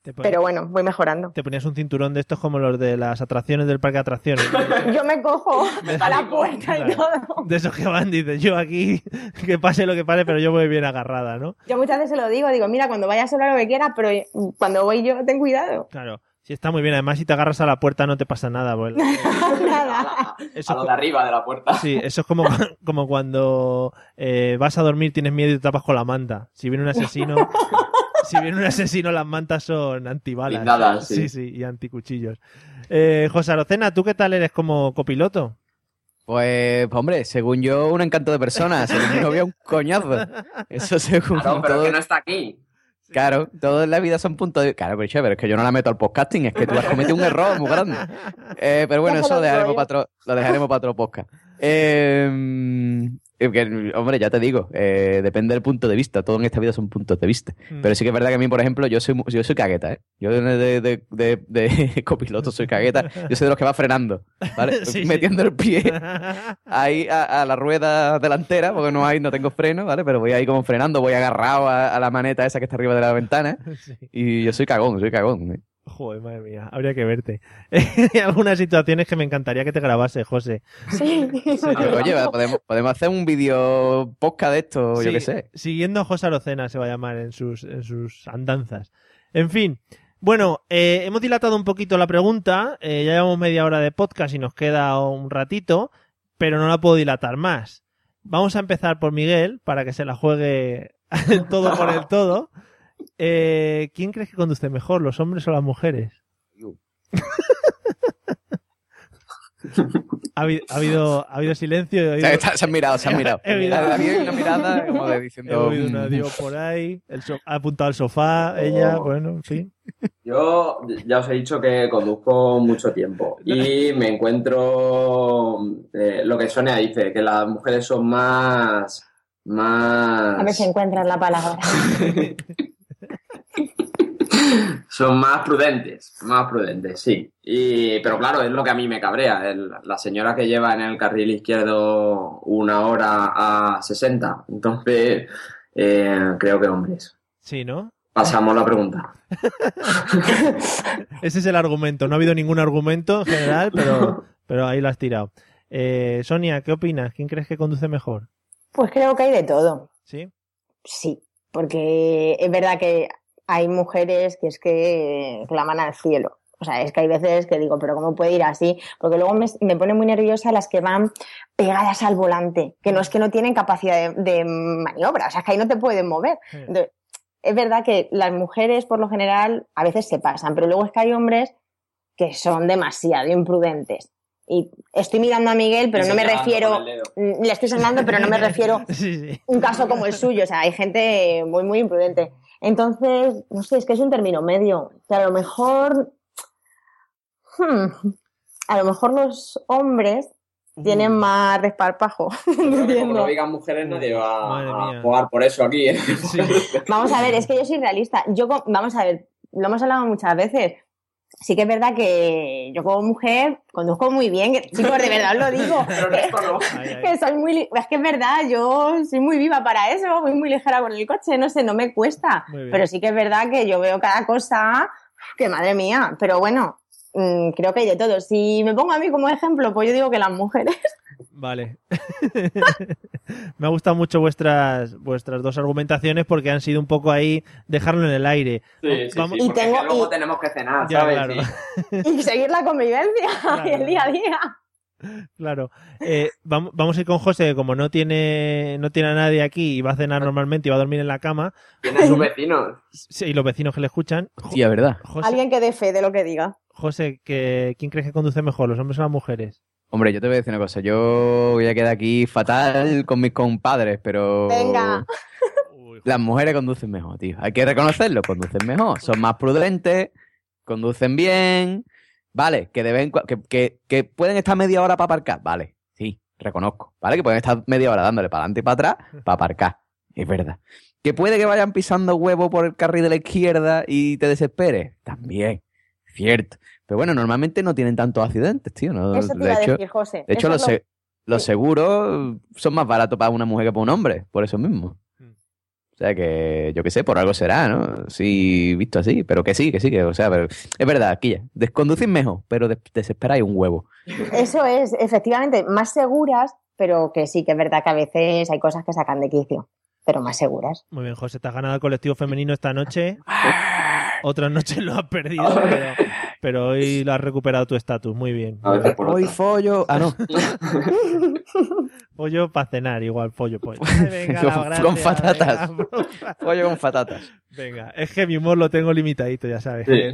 Te, Pero bueno, voy mejorando. te ponías un cinturón de estos como los de las atracciones del parque de atracciones. Yo me cojo a la puerta y Claro. todo. De esos que van, dices, yo aquí, que pase lo que pase, pero yo voy bien agarrada, ¿no? Yo muchas veces se lo digo, digo, mira, cuando vayas a hablar lo que quieras, pero cuando voy yo, ten cuidado. Claro. Sí, está muy bien. Además, si te agarras a la puerta no te pasa nada. pues- Nada. Eso A lo de arriba de la puerta. Sí, eso es como, como cuando eh, vas a dormir, tienes miedo y te tapas con la manta. Si viene un asesino, si viene un asesino, las mantas son antibalas. Sí. sí, sí, y anticuchillos. Eh, José Arocena, ¿tú qué tal eres como copiloto? Pues, hombre, según yo, un encanto de persona. Según mi novia, un coñazo. Eso según Claro, pero todo. que no está aquí. Claro, todo en la vida son puntos de... Claro, pero chévere, es que yo no la meto al podcasting, es que tú has cometido un error muy grande. Eh, pero bueno, eso lo dejaremos para otro, lo dejaremos para otro podcast. Eh, eh, que, hombre, ya te digo, eh, depende del punto de vista. Todo en esta vida son puntos de vista. Mm. Pero sí que es verdad que a mí, por ejemplo, yo soy, yo soy cagueta, ¿eh? Yo de, de, de- copiloto soy cagueta. Yo soy de los que va frenando, ¿vale? Sí, sí. Metiendo el pie ahí a, a la rueda delantera, porque no hay, no tengo freno, ¿vale? Pero voy ahí como frenando, voy agarrado a, a la maneta esa que está arriba de la ventana. Sí. Y yo soy cagón, soy cagón. ¿eh? Joder, madre mía, habría que verte. Hay algunas situaciones que me encantaría que te grabase, José. Sí. Oye, va, podemos, podemos hacer un vídeo podcast de esto, yo Sí, qué sé. Siguiendo a José Arocena se va a llamar en sus, en sus andanzas. En fin. Bueno, eh, hemos dilatado un poquito la pregunta. eh, ya llevamos media hora de podcast y nos queda un ratito, pero no la puedo dilatar más. Vamos a empezar por Miguel para que se la juegue el todo por el todo. Eh, ¿Quién crees que conduce mejor, los hombres o las mujeres? ha, habido, ha, habido, ha habido silencio. está- se han mirado, se han mirado. He oído- Había una mirada como de He diciendo... oído un mm, adiós por ahí, el so- ha apuntado al sofá, ella, Oh. bueno, en fin. Yo ya os he dicho que conduzco mucho tiempo y me encuentro eh, lo que Sonia dice, que las mujeres son más... más... A ver si encuentras la palabra. Son más prudentes, más prudentes, sí. Y, pero claro, es lo que a mí me cabrea. el- la señora que lleva en el carril izquierdo una hora a 60. Entonces, eh, creo que hombres. Sí, ¿no? Pasamos la pregunta. Ese es el argumento. No ha habido ningún argumento en general, pero, pero ahí lo has tirado. Eh, Sonia, ¿qué opinas? ¿Quién crees que conduce mejor? Pues creo que hay de todo. ¿Sí? Sí, porque es verdad que hay mujeres que es que claman al cielo. O sea, es que hay veces que digo, pero ¿cómo puede ir así? Porque luego me, me pone muy nerviosa las que van pegadas al volante, que no es que no tienen capacidad de, de maniobra, o sea, es que ahí no te pueden mover. Entonces, es verdad que las mujeres, por lo general, a veces se pasan, pero luego es que hay hombres que son demasiado imprudentes. Y estoy mirando a Miguel, pero no me refiero, dedo. le estoy señalando, pero no me refiero Sí, sí. un caso como el suyo. O sea, hay gente muy, muy imprudente. Entonces, no sé, es que es un término medio. Que a lo mejor. hmm, a lo mejor los hombres tienen más desparpajo. Como no digan mujeres, nadie va a jugar por eso aquí. ¿eh? Vamos a ver, es que yo soy realista. Yo, vamos a ver, lo hemos hablado muchas veces. Sí que es verdad que yo como mujer conduzco muy bien. que- Chicos, de verdad os lo digo. Pero no. Ahí, ahí. que soy muy, es que es verdad, yo soy muy viva para eso, voy muy ligera con el coche, no sé, no me cuesta. Pero sí que es verdad que yo veo cada cosa, que madre mía, pero bueno, mm, creo que hay de todo. Si me pongo a mí como ejemplo, pues yo digo que las mujeres. Vale. Me ha gustado mucho vuestras, vuestras dos argumentaciones porque han sido un poco ahí dejarlo en el aire. Sí, sí, Vamos- sí, Y tengo- luego y- tenemos que cenar, Ya, ¿sabes? claro. Sí. y seguir la convivencia y el día a día. Claro. Eh, vamos, vamos a ir con José, que como no tiene, no tiene a nadie aquí y va a cenar normalmente y va a dormir en la cama, Tiene sus vecinos. sí, y los vecinos que le escuchan. Hostia, ¿verdad? José, Alguien que dé fe de lo que diga. José, que, ¿quién crees que conduce mejor, los hombres o las mujeres? Hombre, yo te voy a decir una cosa. Yo voy a quedar aquí fatal con mis compadres, pero... Venga. Las mujeres conducen mejor, tío. Hay que reconocerlo, conducen mejor. Son más prudentes, conducen bien. Vale, que deben que, que, que pueden estar media hora para aparcar. Vale, sí, reconozco. Vale, que pueden estar media hora dándole para adelante y para atrás para aparcar. Es verdad. Que puede que vayan pisando huevo por el carril de la izquierda y te desesperes. También, cierto. Pero bueno, normalmente no tienen tantos accidentes, tío. ¿no? Eso te de iba a hecho, decir, José. de hecho, Eso los, es lo- se- los seguros son más baratos para una mujer que para un hombre, por eso mismo. Mm. O sea que, yo qué sé, por algo será, ¿no? Sí, visto así, pero que sí, que sí, que, o sea, pero es verdad, aquí ya, desconducís mejor, pero des- desesperáis un huevo. Eso es, efectivamente, más seguras, pero que sí que es verdad que a veces hay cosas que sacan de quicio, pero más seguras. Muy bien, José, te has ganado el colectivo femenino esta noche. Otras noches lo has perdido, pero, pero hoy lo has recuperado tu estatus. Muy bien. A veces por Hoy otra. follo. Ah, no. Pollo para cenar, igual, pollo, pollo. Ay, venga, Con- la con patatas. venga, Follo con patatas. Venga, es que mi humor lo tengo limitadito, ya sabes. Sí.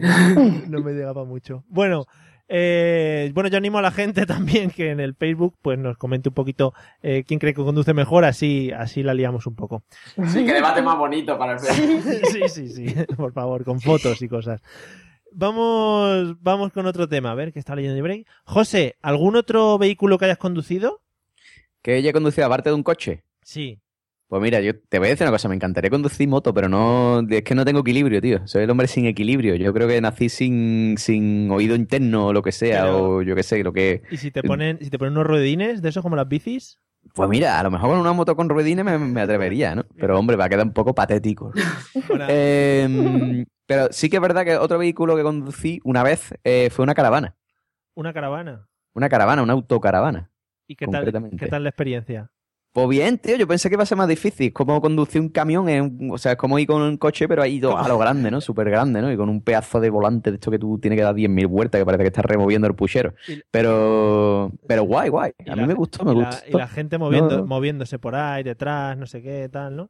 No me llegaba mucho. Bueno, Eh, bueno, yo animo a la gente también que en el Facebook pues nos comente un poquito eh, quién cree que conduce mejor, así, así la liamos un poco. Sí, que debate más bonito para el Facebook. sí, sí, sí, por favor, con fotos y cosas. Vamos, vamos con otro tema, a ver, que está leyendo el break. José, ¿algún otro vehículo que hayas conducido? ¿Que ella conducido aparte de un coche? Sí. Pues mira, yo te voy a decir una cosa, me encantaría conducir moto, pero no, es que no tengo equilibrio, tío. Soy el hombre sin equilibrio. Yo creo que nací sin, sin oído interno o lo que sea, Pero- o yo qué sé, lo que... ¿Y si te ponen, si te ponen unos ruedines de esos como las bicis? Pues mira, a lo mejor con una moto con ruedines me, me atrevería, ¿no? Pero hombre, va a quedar un poco patético. Eh, pero sí que es verdad que otro vehículo que conducí una vez eh, fue una caravana. Una caravana. Una caravana, una autocaravana. ¿Y qué tal, qué tal la experiencia? Pues bien, tío, yo pensé que iba a ser más difícil. Como conducir un camión, un- o sea, es como ir con un coche, pero ahí a lo grande, ¿no? Súper grande, ¿no? Y con un pedazo de volante de esto que tú tienes que dar 10.000 vueltas, que parece que estás removiendo el puchero. Pero, pero guay, guay. A mí me gustó, me y, la, gustó. y la gente moviendo, No. moviéndose por ahí, detrás, no sé qué, tal, ¿no?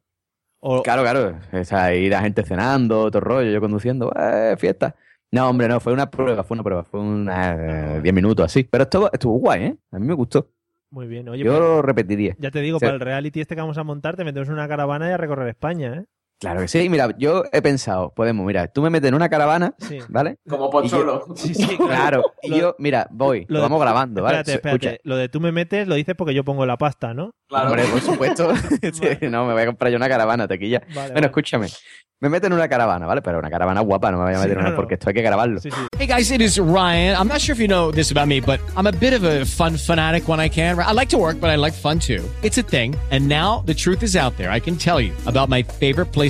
O, Claro, claro. O sea, la gente cenando, otro rollo, yo conduciendo, eh, fiesta. No, hombre, no, fue una prueba, fue una prueba, fue unas 10 minutos así. Pero estuvo, estuvo guay, ¿eh? A mí me gustó. Muy bien, oye, Yo pues, lo repetiría. ya te digo, O sea, para el reality este que vamos a montar, te metemos en una caravana y a recorrer España, ¿eh? Claro que sí. Mira, yo he pensado, podemos, mira, tú me metes en una caravana, Sí. ¿vale? Como yo- Pocholo. Sí, sí, Claro, y Lo- yo, mira, voy, lo, vamos grabando, ¿vale? Espérate, espérate. Escucha. Lo de tú me metes lo dices porque yo pongo la pasta, ¿no? Claro. Hombre, por supuesto. Sí, no, me voy a comprar yo una caravana, tequilla. Vale, bueno, vale. escúchame. Me meto en una caravana, ¿vale? Pero una caravana guapa, no me voy a meter en una no. porque esto hay que grabarlo. Sí, sí. Hey guys, it is Ryan. I'm not sure if you know this about me, but I'm a bit of a fun fanatic when I can. I like to work, but I like fun too. It's a thing. And now the truth is out there. I can tell you about my favorite place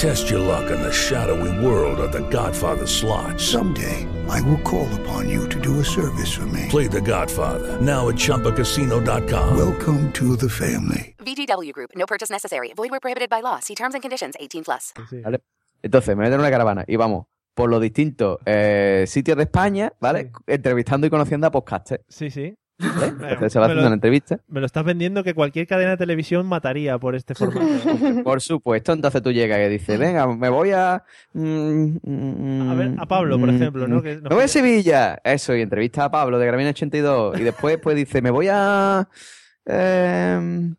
Test your luck in the shadowy world of The Godfather slot. Someday, I will call upon you to do a service for me. Play The Godfather now at ChumbaCasino.com. Welcome to the family. VGW Group. No purchase necessary. Void where prohibited by law. See terms and conditions. 18 plus. ¿vale? Entonces, me meto en una caravana y vamos por los distintos eh, sitios de España, ¿vale? Entrevistando y conociendo a podcasters. Sí, sí. ¿Vale? Me- Entonces se va me haciendo lo- una entrevista. Me lo estás vendiendo que cualquier cadena de televisión mataría por este formato. Por supuesto, entonces tú llegas y dices, venga, me voy a... mm, mm, A ver, a Pablo, por mm, ejemplo, ¿no? mm, Que Me voy a Sevilla. Eso, y entrevista a Pablo de Gramina 82. Y después pues dice, me voy a... em,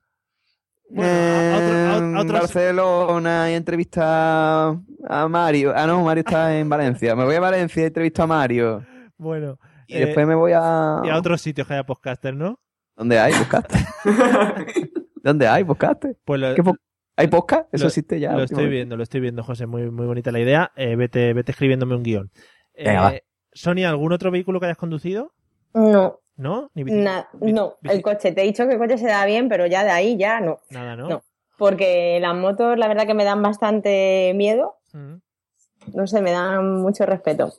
Bueno, a- a otro- a- a em, otros- Barcelona y entrevista a Mario. Ah, no, Mario está en Valencia. Me voy a Valencia y entrevisto a Mario. Bueno. Y eh, después me voy a... y a otros sitios que haya podcaster, ¿no? ¿Dónde hay podcast? ¿Dónde hay podcast? Pues lo- ¿Qué po- ¿Hay podcast? Eso lo- existe ya. Lo estoy viendo, lo estoy viendo, José. Muy, muy bonita la idea. Eh, vete, vete escribiéndome un guion. Eh, Venga, va. Sonia, ¿algún otro vehículo que hayas conducido? No, ¿No? Ni bici- na- no. El coche, te he dicho que el coche se da bien, pero ya de ahí ya no. Nada, ¿no? No. Porque las motos, la verdad que me dan bastante miedo. Mm. No sé, me dan mucho respeto.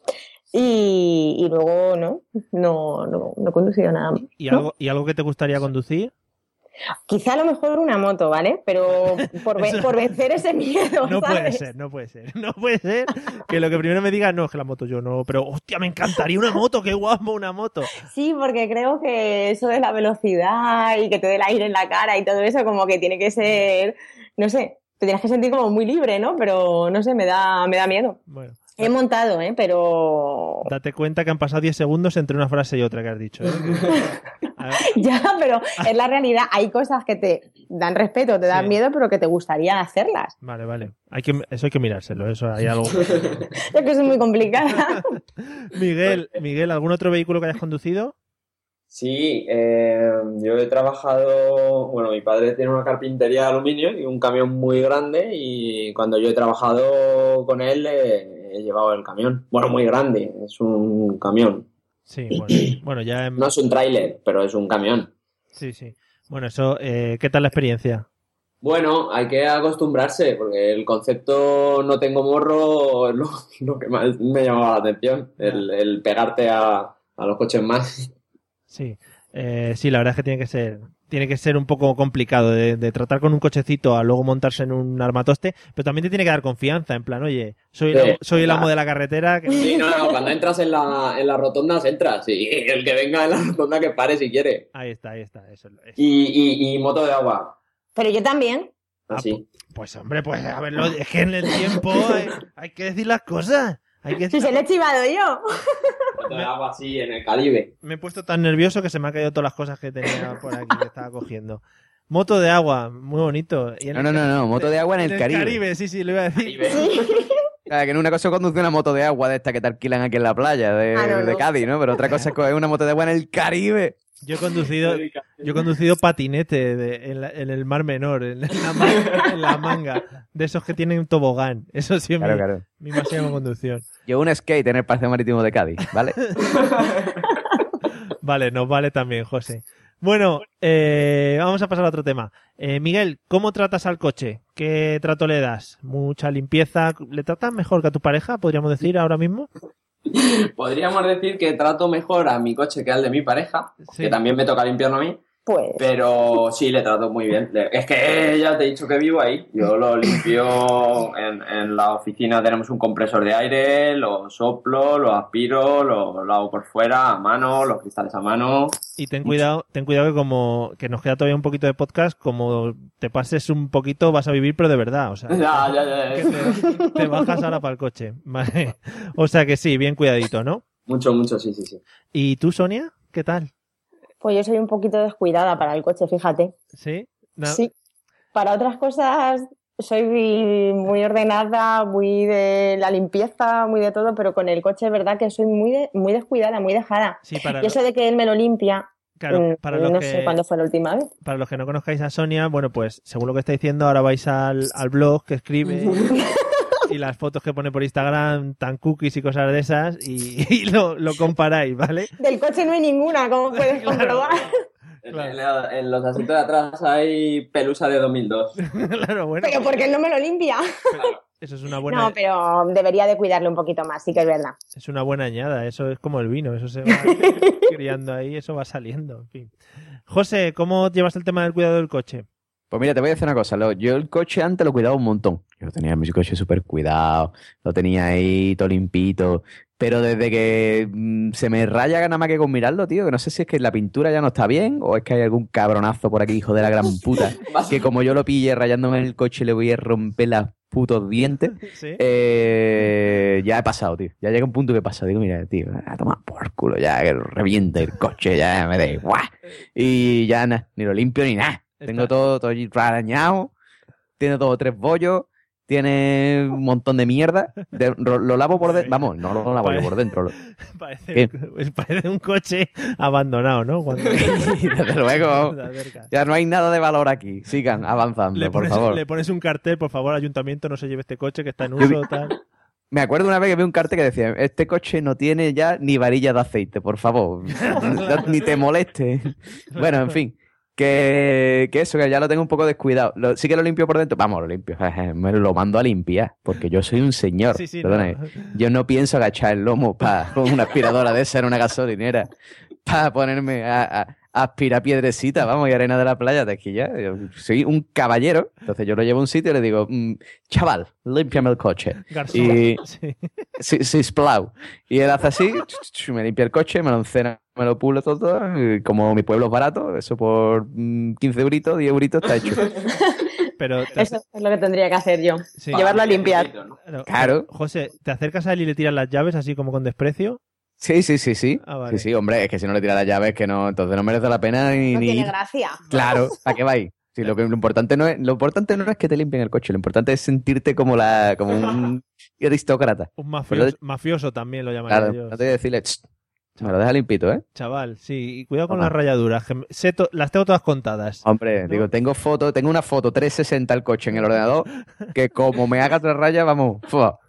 Y, y luego, no, no, no, no he conducido nada. ¿Y, ¿no? algo, ¿Y algo que te gustaría conducir? Quizá a lo mejor una moto, ¿vale? Pero por, ve- Eso- por vencer ese miedo, No puede ser, no puede ser. No puede ser que lo que primero me diga, no, es que la moto yo no. Pero, hostia, me encantaría una moto, qué guapo una moto. Sí, porque creo que eso de la velocidad y que te dé el aire en la cara y todo eso, como que tiene que ser, no sé, te tienes que sentir como muy libre, ¿no? Pero no sé, me da, me da miedo. Bueno, He montado, ¿eh? Pero date cuenta que han pasado 10 segundos entre una frase y otra que has dicho. ¿eh? Ya, pero es la realidad. Hay cosas que te dan respeto, te dan Sí. miedo, pero que te gustaría hacerlas. Vale, vale. Hay que, eso hay que mirárselo, eso hay algo. Es que es muy complicada. Miguel, Miguel, ¿algún otro vehículo que hayas conducido? Sí, eh, yo he trabajado, bueno, mi padre tiene una carpintería de aluminio y un camión muy grande y cuando yo he trabajado con él eh, he llevado el camión. Bueno, muy grande, es un camión. Sí, bueno, bueno ya. en- No es un tráiler, pero es un camión. Sí, sí. Bueno, eso, eh, ¿qué tal la experiencia? Bueno, hay que acostumbrarse, porque el concepto no tengo morro es lo, lo que más me llamaba la atención, el, el pegarte a, a los coches más. Sí, Eh, sí, la verdad es que tiene que ser, tiene que ser un poco complicado de, de tratar con un cochecito a luego montarse en un armatoste, pero también te tiene que dar confianza, en plan, oye, soy, el, Sí, amo- soy el amo de la carretera. que- Sí, no, no, cuando entras en, la, en las rotondas, entras. Y el que venga en la rotonda que pare si quiere. Ahí está, ahí está, eso es. Y, y, y moto de agua, Pero yo también. así. Pues hombre, pues a ver, lo- es que en el tiempo hay, hay que decir las cosas. Hay que Si se le he chivado yo. Moto de agua así, en el Caribe. Me he puesto tan nervioso que se me han caído todas las cosas que tenía por aquí que estaba cogiendo. Moto de agua, muy bonito. Y en No, no, no, no, moto de agua en el Caribe. sí, sí, lo iba a decir. Claro, que en una cosa conduce una moto de agua de esta que te alquilan aquí en la playa de, Ah, no, de. Cádiz, ¿no? Pero otra cosa es coger una moto de agua en el Caribe. Yo he conducido, yo he conducido patinete de- en, la- en el Mar Menor, en la, ma- en la manga, de esos que tienen tobogán. Eso sí es Claro, mi, claro. mi máxima conducción. Yo un skate en el Paseo Marítimo de Cádiz, ¿vale? Vale, nos vale también, José. Bueno, eh, vamos a pasar a otro tema. Eh, Miguel, ¿cómo tratas al coche? ¿Qué trato le das? ¿Mucha limpieza? ¿Le tratas mejor que a tu pareja, podríamos decir ahora mismo? Podríamos decir que trato mejor a mi coche que al de mi pareja, Sí. que también me toca limpiarlo a mí. Pues. Pero sí, le trato muy bien. Es que ya te he dicho que vivo ahí. Yo lo limpio en, en la oficina. Tenemos un compresor de aire, lo soplo, lo aspiro, lo, lo hago por fuera a mano, los cristales a mano. Y ten cuidado, ten cuidado que como que nos queda todavía un poquito de podcast, como te pases un poquito vas a vivir pero de verdad, o sea, Ya, ya, ya. que te, te bajas ahora para el coche, vale. O sea que sí, bien cuidadito, ¿no? Mucho, mucho, sí, sí, sí. ¿Y tú, Sonia? ¿Qué tal? Pues yo soy un poquito descuidada para el coche, fíjate. ¿Sí? Sí. Para otras cosas soy muy ordenada, muy de la limpieza, muy de todo, pero con el coche es verdad que soy muy, de- muy descuidada, muy dejada. Sí, para y eso de que él me lo limpia, Claro, mm, para los no que- sé cuándo fue la última vez. Para los que no conozcáis a Sonia, bueno, pues según lo que está diciendo, ahora vais al, al blog que escribe y las fotos que pone por Instagram, tan cookies y cosas de esas, y, y lo, lo comparáis, ¿vale? Del coche no hay ninguna, como puedes comprobar. En, los asientos de atrás hay pelusa de 2002. claro, bueno. Pero porque él no me lo limpia. Eso es una buena, No, pero debería de cuidarle un poquito más, sí que es verdad. es una buena añada, eso es como el vino, eso se va criando ahí, eso va saliendo, en fin. José, ¿cómo llevas el tema del cuidado del coche? Pues mira, te voy a decir una cosa. lo- yo el coche antes lo cuidaba un montón. Yo tenía mi coche súper cuidado, lo tenía ahí todo limpito. Pero desde que mm, se me raya nada más que con mirarlo, tío, que no sé si es que la pintura ya no está bien o es que hay algún cabronazo por aquí, hijo de la gran puta, que como yo lo pille rayándome en el coche le voy a romper los putos dientes. Sí. Eh, ya he pasado, tío. Ya llega un punto que he pasado. Digo, mira, tío, a tomar por culo, ya que reviente el coche, ya me da igual. Y ya nada, ni lo limpio ni nada. Tengo todo, todo allí arañado, tiene todo tres bollos, tiene un montón de mierda. De- lo, lo lavo por dentro. Vamos, no lo lavo yo por dentro. lo- Parece, parece un coche abandonado, ¿no? Cuando- Desde luego. Ya no hay nada de valor aquí. Sigan avanzando, le, por pones, favor. le pones un cartel, por favor, ayuntamiento, no se lleve este coche que está en uso, tal. Me acuerdo una vez que vi un cartel que decía, este coche no tiene ya ni varilla de aceite, por favor. Ni te moleste. Bueno, en fin. Que, que eso, que ya lo tengo un poco descuidado. Lo- sí que lo limpio por dentro. Vamos, lo limpio. Me lo mando a limpiar. Porque yo soy un señor. Sí, sí, no. Yo no pienso agachar el lomo para con una aspiradora de esa en una gasolinera. Para ponerme a aspirar piedrecita, vamos, y arena de la playa de aquí ya. Yo soy un caballero. Entonces yo lo llevo a un sitio y le digo, "Mm, chaval, límpiame el coche. Garzón. Y, Sí. Sí, sí, splau. Y él hace así, me limpia el coche, me lo encena, me lo pulo todo, todo, y como mi pueblo es barato, eso por mm, 15 euritos, 10 euritos está hecho. Pero te- Eso es lo que tendría que hacer yo. Sí. Llevarlo a limpiar. Claro. José, ¿te acercas a él y le tiras las llaves así como con desprecio? Sí, sí, sí, sí. Ah, vale. Sí, sí, hombre, es que si no le tira las llaves, que no, entonces no merece la pena ni, No ni tiene ir. gracia. Claro, ¿a qué vais? Sí, lo, que, lo importante no es, lo importante no es que te limpien el coche, lo importante es sentirte como la, como un aristócrata. Un mafioso, mafioso también lo llamaría Claro, yo. no te voy a decirle, "Tss, me lo deja limpito, ¿eh? Chaval, sí, y cuidado con Toma. las rayaduras, que me- sé to- las tengo todas contadas. Hombre, ¿No? digo, tengo foto, tengo una foto 360 al coche en el ordenador, que como me haga otra raya, vamos, ¡fua!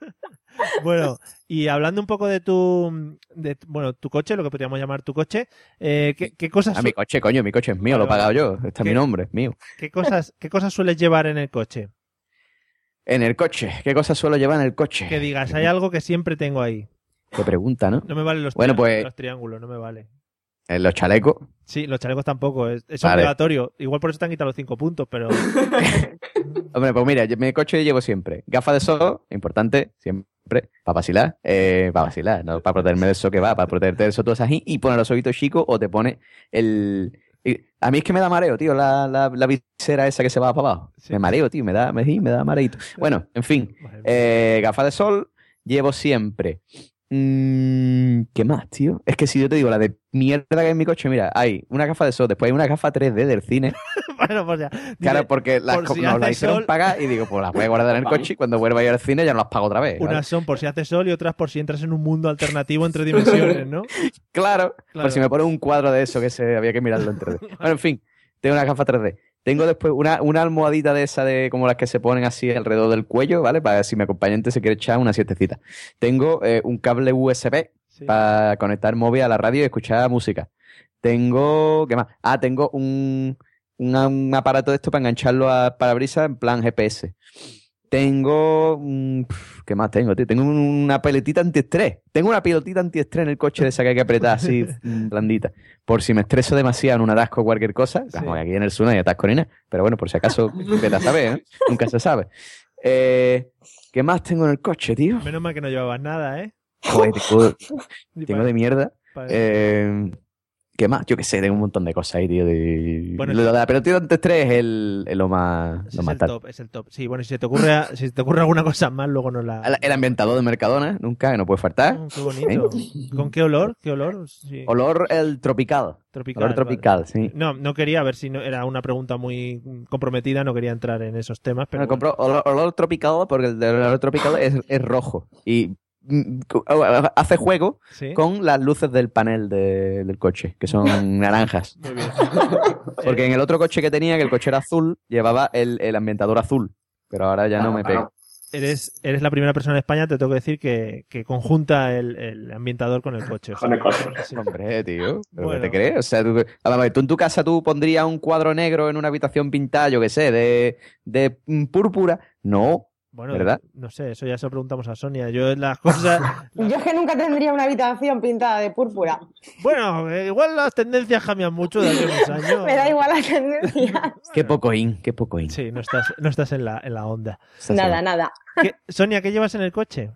Bueno, Y hablando un poco de tu, de, bueno, tu coche, lo que podríamos llamar tu coche, eh, ¿qué, qué cosas A mi coche, coño, mi coche es mío, lo he pagado yo. Está mi nombre, es mío. ¿Qué cosas, ¿Qué cosas sueles llevar en el coche? En el coche, ¿qué cosas suelo llevar en el coche? Que digas, hay algo que siempre tengo ahí. Te pregunta, ¿no? No me valen los, Bueno, triángulos, pues- los triángulos, no me vale. En los chalecos. Sí, los chalecos tampoco, es, es Vale. obligatorio. Igual por eso te han quitado los cinco puntos, pero Hombre, pues mira, mi coche llevo siempre gafas de sol, importante, siempre, para vacilar, eh, para vacilar, no para protegerme del sol que va, para protegerte del sol todo así, y poner los ojitos chicos o te pone el... y- A mí es que me da mareo, tío, la, la, la visera esa que se va para abajo. Me mareo, tío, me da, me, me da mareito. Bueno, en fin, eh, gafas de sol llevo siempre. Mm, ¿Qué más, tío? Es que si yo te digo la de mierda que hay en mi coche, mira, hay una gafa de sol, después hay una gafa 3D del cine. bueno, pues ya. Claro, porque las por si nos las hicieron sol- pagar y digo, pues las voy a guardar en el coche y cuando vuelva a ir al cine ya no las pago otra vez. ¿vale? Unas son por si hace sol y otras por si entras en un mundo alternativo entre dimensiones, ¿no? Claro, Claro. por si me ponen un cuadro de eso que se había que mirarlo en 3D. Bueno, en fin, tengo una gafa 3D. Tengo después una, una almohadita de esa de como las que se ponen así alrededor del cuello, ¿vale? Para si mi acompañante se quiere echar una siestecita. Tengo eh, un cable USB para conectar móvil a la radio y escuchar música. Tengo, ¿qué más? Ah, tengo un, una- un aparato de esto para engancharlo a parabrisas en plan GPS. Tengo, ¿qué más tengo? tío? Tengo una pelotita antiestrés. Tengo una pelotita antiestrés en el coche de esa que hay que apretar así, mm, blandita. Por si me estreso demasiado en un atasco o cualquier cosa. Vamos, aquí en el sur no hay atasco ni nada. Pero bueno, por si acaso, vete a saber, ¿eh? Nunca se sabe. Eh, ¿Qué más tengo en el coche, tío? Menos mal que no llevabas nada, ¿eh? Joder, tengo, tengo de mierda. Eh, ¿Qué más? Yo qué sé, tengo un montón de cosas ahí, tío. De... Bueno, lo de la pelotita antiestrés es el, es lo más, lo es más el tal. top, es el top. Sí, bueno, si se te ocurre, si te ocurre alguna cosa más, luego no la. El, el ambientador de Mercadona, nunca, que no puede faltar. Mm, Qué bonito. ¿Con qué olor? ¿Qué olor? Sí. Olor el tropical. Tropical, Olor tropical, sí. No, no quería, a ver si no, era una pregunta muy comprometida, no quería entrar en esos temas, pero olor, olor tropical porque el olor tropical es, es rojo. Y hace juego Sí. con las luces del panel de- del coche, que son naranjas. Muy bien. Porque en el otro coche que tenía, que el coche era azul, llevaba el, el ambientador azul. Pero ahora ya no me pega. Eres, eres la primera persona en España, te tengo que decir, que, que conjunta el, el ambientador con el coche. Con el coche. sí. Hombre, tío. ¿Pero Bueno. qué te crees? O sea, tú, a ver, tú en tu casa tú pondrías un cuadro negro en una habitación pintada, yo qué sé, de, de mm, púrpura. No. Bueno, ¿Verdad? no sé, eso ya se lo preguntamos a Sonia. Yo las cosas... Yo es que nunca tendría una habitación pintada de púrpura. Bueno, eh, igual las tendencias cambian mucho de a unos años. Me da igual la tendencia. Qué poco in, qué poco in. Sí, no estás, no estás en la, en la onda. Nada, nada. ¿Qué- Sonia, ¿qué llevas en el coche?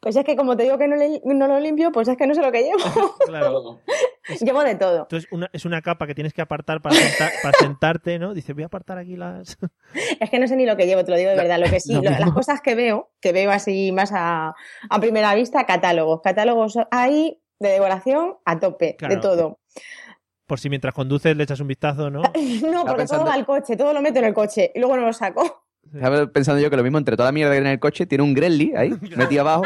Pues es que como te digo que no, le- no lo limpio, pues es que no sé lo que llevo. Claro. Llevo de todo. Entonces, una, es una capa que tienes que apartar para, senta- para sentarte, ¿no? Dice, voy a apartar aquí las... Es que no sé ni lo que llevo, te lo digo de verdad. Lo que sí, lo las cosas que veo, que veo así más a, a primera vista, catálogos. Catálogos hay de decoración a tope, Claro. de todo. Por si mientras conduces le echas un vistazo, ¿no? No, porque pensando- todo va al coche, todo lo meto en el coche y luego no lo saco. Estaba pensando yo que lo mismo entre toda la mierda que tiene en el coche, tiene un Gremlin ahí, metido abajo,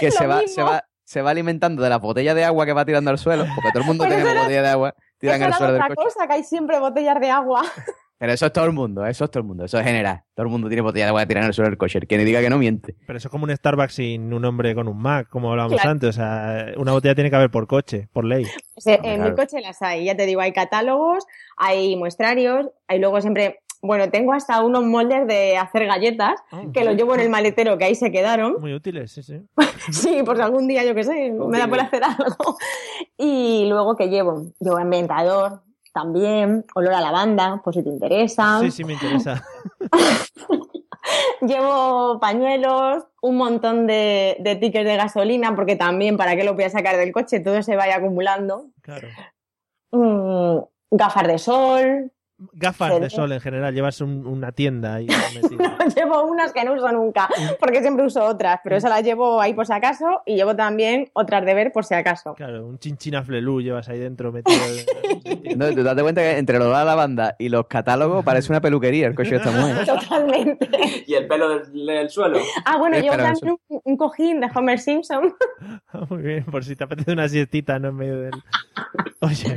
que se va, se, va, se va alimentando de las botellas de agua que va tirando al suelo, porque todo el mundo tiene botellas de agua, tiran al suelo del otra coche. cosa, que hay siempre botellas de agua. Pero eso es todo el mundo, eso es todo el mundo, eso es general. Todo el mundo tiene botellas de agua que tiran al suelo del coche. El que me diga que no miente. Pero eso es como un Starbucks sin un hombre con un Mac, como hablábamos Claro. antes. O sea, una botella tiene que haber por coche, por ley. O sea, Hombre, en claro. mi coche las hay, ya te digo, hay catálogos, hay muestrarios, hay luego siempre, bueno, tengo hasta unos moldes de hacer galletas, que los llevo en el maletero, que ahí se quedaron. Muy útiles, sí, sí. Sí, por si algún día, yo qué sé, me da por hacer algo. Y luego, ¿qué llevo? Llevo ambientador también, olor a lavanda, por si te interesa. Sí, sí, me interesa. Llevo pañuelos, un montón de, de tickets de gasolina, porque también, ¿para qué lo voy a sacar del coche? Todo se vaya acumulando. Claro. Mm, gafas de sol. Gafas de sol en general, llevas un- una tienda ahí metida. llevo unas que no uso nunca, porque siempre uso otras, pero esas las llevo ahí por si acaso y llevo también otras de ver por si acaso. Claro, un chinchina flelú llevas ahí dentro metido. No, te das cuenta que entre lo de la banda y los catálogos parece una peluquería el coche de esta mujer. Totalmente. Y el pelo del, del suelo. Ah, bueno, llevo también un, un cojín de Homer Simpson Muy bien, por si te apetece una siestita, ¿no? En medio del... Oye,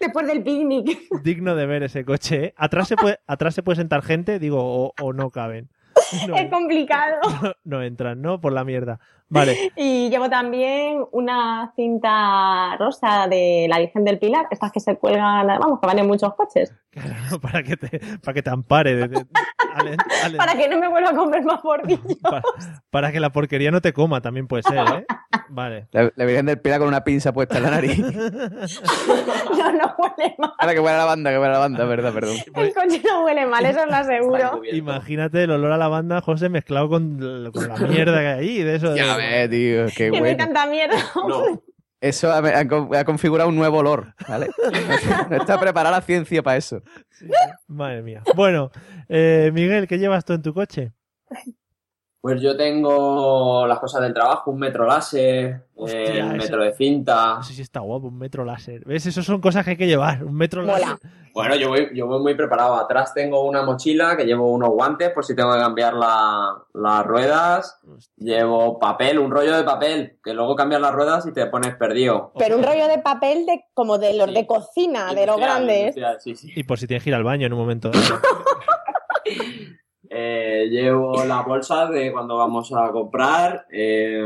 después del picnic. digno de ver ese coche, ¿eh? Atrás se puede, atrás se puede sentar gente, digo, o, o no caben. No, Es complicado. no entran, ¿no? Por la mierda. Vale. Y llevo también una cinta rosa de la Virgen del Pilar, estas que se cuelgan, vamos, que van en muchos coches, para que te, para que te ampare. de- de- Ale- Ale- para que no me vuelva a comer más bordillo. para, para que la porquería no te coma, también puede ser, ¿eh? Vale. La, la Virgen del Pilar con una pinza puesta en la nariz. No, no huele mal. Ahora que huele a la banda, que huele a la banda, verdad, perdón. El coche no huele mal, eso lo aseguro. Imagínate el olor a lavanda, José, mezclado con, con la mierda que hay ahí. De eso de- Ves, tío, qué bueno. tanta mierda. Eso ha, ha con- ha configurado un nuevo olor, ¿vale? No está preparada la ciencia para eso. Madre mía. Bueno, eh, Miguel, ¿qué llevas tú en tu coche? Pues yo tengo las cosas del trabajo, un metro láser, Hostia, el eso- metro de cinta. No sé si está guapo, un metro láser. ¿Ves? Eso son cosas que hay que llevar. Un metro láser. Bueno, yo voy, yo voy muy preparado. Atrás tengo una mochila que llevo unos guantes por si tengo que cambiar la- las ruedas. Llevo papel, un rollo de papel, que luego cambias las ruedas y te pones perdido. Pero un rollo de papel de como de los de cocina, de los grandes. sí, sí. Y por si tienes que ir al baño en un momento. Eh, llevo la bolsa de cuando vamos a comprar. eh,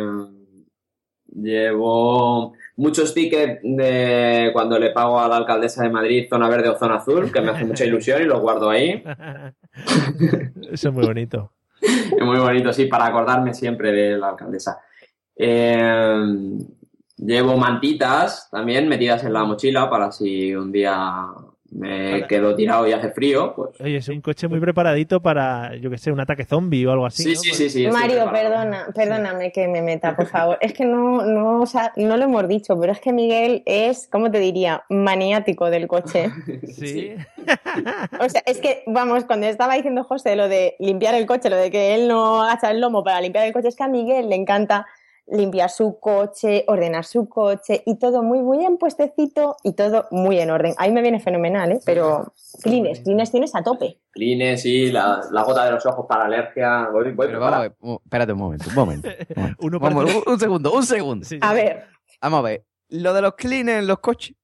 llevo muchos tickets de cuando le pago a la alcaldesa de Madrid zona verde o zona azul, que me hace mucha ilusión y los guardo ahí. Eso es muy bonito. Es muy bonito, sí, para acordarme siempre de la alcaldesa. Eh, llevo mantitas también metidas en la mochila para si un día me quedo tirado y hace frío, pues Oye, es un coche muy preparadito para, yo que sé, un ataque zombie o algo así. Sí, ¿no? sí, sí, Mario, perdona, perdóname que me meta, por favor. Es que no, no, o sea, no lo hemos dicho, pero es que Miguel es, ¿cómo te diría? Maniático del coche. Sí. O sea, es que, vamos, cuando estaba diciendo José lo de limpiar el coche, lo de que él no agacha el lomo para limpiar el coche, es que a Miguel le encanta limpiar su coche, ordenar su coche y todo muy, muy en puestecito y todo muy en orden. Ahí me viene fenomenal, ¿eh? Pero clines, clines tienes a tope. Clines, sí, la, la gota de los ojos para alergia. Voy, voy Pero vamos a ver, un- espérate un momento, un momento. un momento. Uno Vamos, parece- un, un segundo, un segundo. A ver, Vamos a ver, lo de los cleaners en los coches,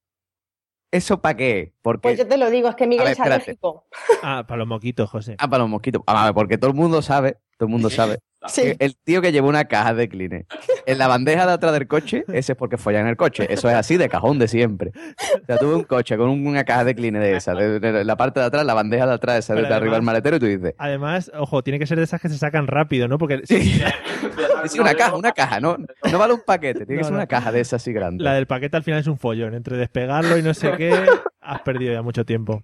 ¿eso para qué? Porque, pues yo te lo digo, es que Miguel ver, es alérgico. Ah, para los moquitos, José. Ah, para los mosquitos. Vamos a ver, porque todo el mundo sabe, todo el mundo sabe. Sí. el tío que lleva una caja de cleaners en la bandeja de atrás del coche, ese es porque follan en el coche. Eso es así de cajón de siempre. O sea, tuve un coche con un- una caja de cleaners de esa, de, de la parte de atrás, la bandeja de atrás, esa de, Pero de arriba del maletero, y tú dices, Además, ojo, tiene que ser de esas que se sacan rápido, ¿no? Porque sí, sí, una caja, una caja, no, no vale un paquete, tiene que No, ser no. una caja de esas así grande. la del paquete al final es un follón. Entre despegarlo y no sé qué, has perdido ya mucho tiempo.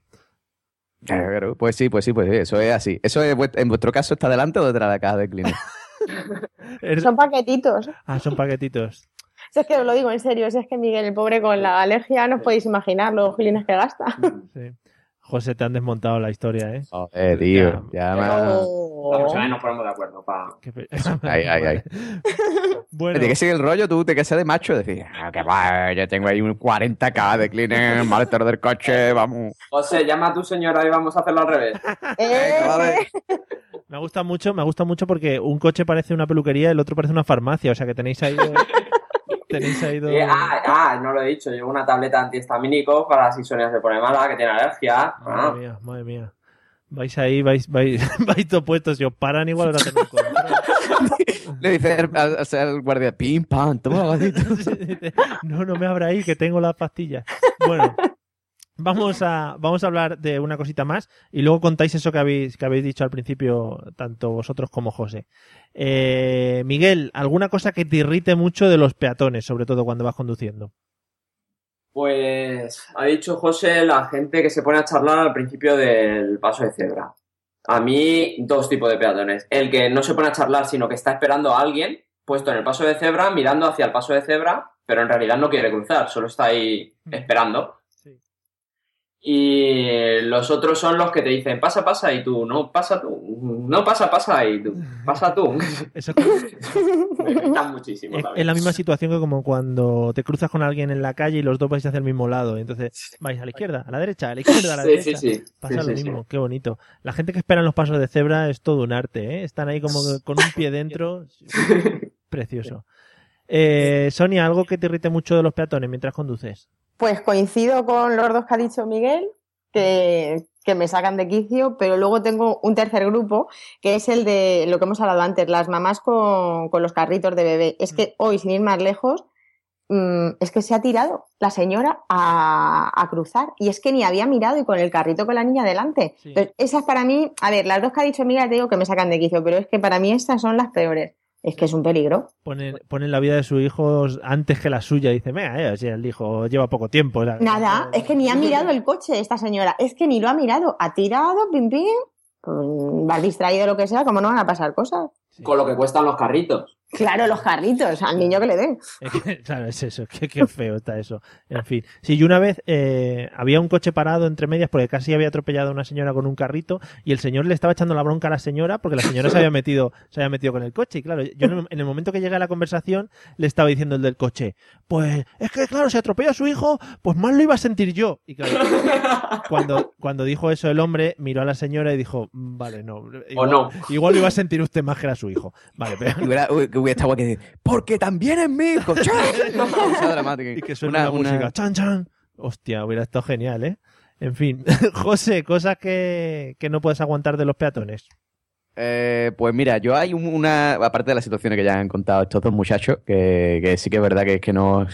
Claro, pues sí, pues sí, pues sí, eso es así. Eso es, en vuestro caso está delante o detrás de la caja de. Eres- Son paquetitos. Ah, son paquetitos. Si es que os lo digo en serio, si es que Miguel, el pobre con la alergia, no os podéis imaginar los gilines que gasta. Sí. José, te han desmontado la historia, ¿eh? Eh, tío, ya me... Oh. Vamos a ver, nos ponemos de acuerdo. Pa... Qué pe- Ay, ay, ay. Bueno, Tiene que seguir el rollo, tú te que ser de macho, decir, ah, que va, yo tengo ahí un 40k de cleaner, maletero del coche, vamos. José, llama a tu señora y vamos a hacerlo al revés. Eh, me gusta mucho, me gusta mucho porque un coche parece una peluquería y el otro parece una farmacia. O sea que tenéis ahí. tenéis ahí dos- Eh, ah, ah, no lo he dicho. Llevo una tableta antihistamínico para si Sonia se pone mala, que tiene alergia. Ah. Madre mía, madre mía. Vais ahí, vais, vais, vais todos puestos. Si os paran, igual os hacen un. Le dice al, al- guardia, pim, pam, toma. No, no me abra ahí, que tengo las pastillas. Bueno, vamos a, vamos a hablar de una cosita más y luego contáis eso que habéis, que habéis dicho al principio, tanto vosotros como José. Eh, Miguel, ¿alguna cosa que te irrite mucho de los peatones, sobre todo cuando vas conduciendo? Pues ha dicho José la gente que se pone a charlar al principio del paso de cebra. A mí, dos tipos de peatones. El que no se pone a charlar, sino que está esperando a alguien puesto en el paso de cebra, mirando hacia el paso de cebra, pero en realidad no quiere cruzar, solo está ahí esperando. Y los otros son los que te dicen, pasa, pasa, y tú, no, pasa tú, no, pasa, pasa, y tú, pasa tú. Eso muchísimo es, es la misma situación que como cuando te cruzas con alguien en la calle y los dos vais hacia el mismo lado. Entonces vais a la izquierda, a la derecha, a la izquierda, a la Sí, derecha. sí, sí. Pasa lo mismo, qué bonito. La gente que espera en los pasos de cebra es todo un arte, ¿eh? Están ahí como con un pie dentro. Precioso. Eh, Sonia, ¿algo que te irrite mucho de los peatones mientras conduces? Pues coincido con los dos que ha dicho Miguel, que, que me sacan de quicio, pero luego tengo un tercer grupo, que es el de lo que hemos hablado antes, las mamás con, con los carritos de bebé. Es que hoy, sin ir más lejos, mm, es que se ha tirado la señora a, a cruzar y es que ni había mirado y con el carrito con la niña delante. Entonces, esas para mí, a ver, las dos que ha dicho Miguel te digo que me sacan de quicio, pero es que para mí estas son las peores. Es que es un peligro. Ponen, ponen la vida de sus hijos antes que la suya. Dice, mira, eh, si el hijo lleva poco tiempo. o sea, Nada, es que ni ha mirado el coche esta señora, es que ni lo ha mirado, ha tirado, pim pim, pues, va distraído lo que sea, como no van a pasar cosas. Con lo que cuestan los carritos. Claro, los carritos, al niño que le que, claro, es eso, qué, qué feo está eso. En fin. Sí, yo una vez eh, había un coche parado entre medias porque casi había atropellado a una señora con un carrito y el señor le estaba echando la bronca a la señora porque la señora se había metido, se había metido con el coche. Y claro, yo en el, en el momento que llegué a la conversación le estaba diciendo el del coche, pues es que claro, si atropella a su hijo, pues más lo iba a sentir yo. Y claro, cuando, cuando dijo eso el hombre, miró a la señora y dijo, "Mm, vale, no. Igual, no. Igual lo iba a sentir usted más que era su hijo. Vale, pero... Hubiera, estado guay que decir, porque también es mi hijo. ¡Chas! Pausa dramática. Y que suena Una- la una- música. Chan, chan. Hostia, hubiera estado genial, ¿eh? En fin. José, cosas que, que no puedes aguantar de los peatones. Eh, pues mira, yo hay un- una, aparte de las situaciones que ya han contado estos dos muchachos, que, que sí que es verdad que es que no,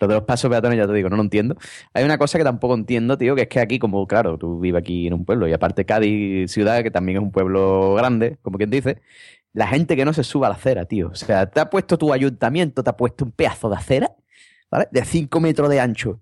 lo de los pasos peatones ya te digo, no lo entiendo. Hay una cosa que tampoco entiendo, tío, que es que aquí, como claro, tú vives aquí en un pueblo y aparte Cádiz, ciudad, que también es un pueblo grande, como quien dice, la gente que no se suba a la acera, tío. O sea, te ha puesto tu ayuntamiento, te ha puesto un pedazo de acera, ¿vale? De 5 metros de ancho.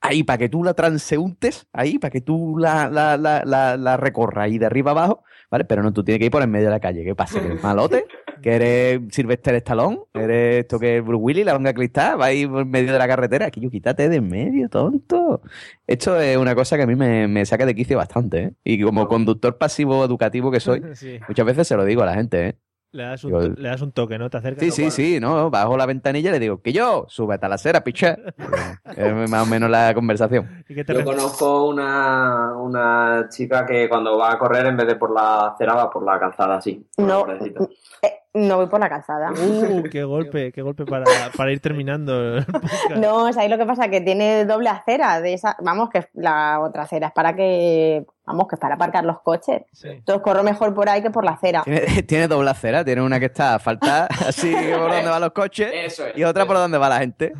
Ahí, para que tú la transeúntes, ahí, para que tú la, la, la, la, recorras ahí de arriba abajo, ¿vale? Pero no, tú tienes que ir por en medio de la calle. ¿Qué pasa? ¿Que eres malote? ¿Que eres Sylvester Stallone? ¿Eres esto que es Bruce Willis, la longa cristal? ¿Va ahí por en medio de la carretera? Aquí yo quítate de en medio, tonto. Esto es una cosa que a mí me, me saca de quicio bastante, ¿eh? Y como conductor pasivo educativo que soy, Sí. muchas veces se lo digo a la gente, ¿eh? Le das un, Digo, le das un toque, ¿no? Te acercas. Sí, sí, sí, no, bajo la ventanilla y le digo, que yo, súbete a la acera, picha. es más o menos la conversación. ¿Y qué te Yo conozco una, una chica que cuando va a correr, en vez de por la acera, va por la calzada así. No, eh, no voy por la calzada. Uh, qué golpe, qué golpe para, para ir terminando. el. No, o sea, ahí lo que pasa es que tiene doble acera de esa, vamos, que la otra acera es para que, vamos, que es para aparcar los coches. Entonces corro mejor por ahí que por la acera. Tiene, tiene doble acera, tiene una que está asfaltada así por donde van los coches y otra por donde va la gente.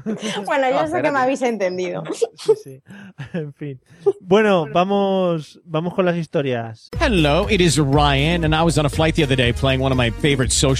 Bueno, yo sé que me habéis entendido. Sí, sí. En fin. Bueno, vamos, vamos con las historias. Hello, it is Ryan, and I was on a flight the other day playing one of my favorite social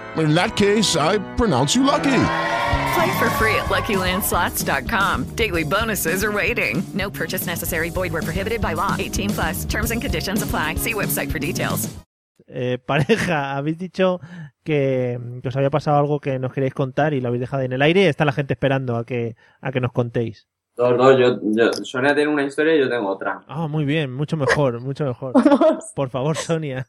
In that case, I pronounce you lucky. Play for free at LuckyLandSlots.com. Daily bonuses are waiting. No purchase necessary. Void were prohibited by law. 18 plus. Terms and conditions apply. See website for details. Eh, pareja, habéis dicho que, que os había pasado algo que nos queréis contar y lo habéis dejado en el aire está la gente esperando a que, a que nos contéis. Dos, dos, yo, yo, Sonia tiene una historia y yo tengo otra. Ah, muy bien, mucho mejor, mucho mejor. Por favor, Sonia.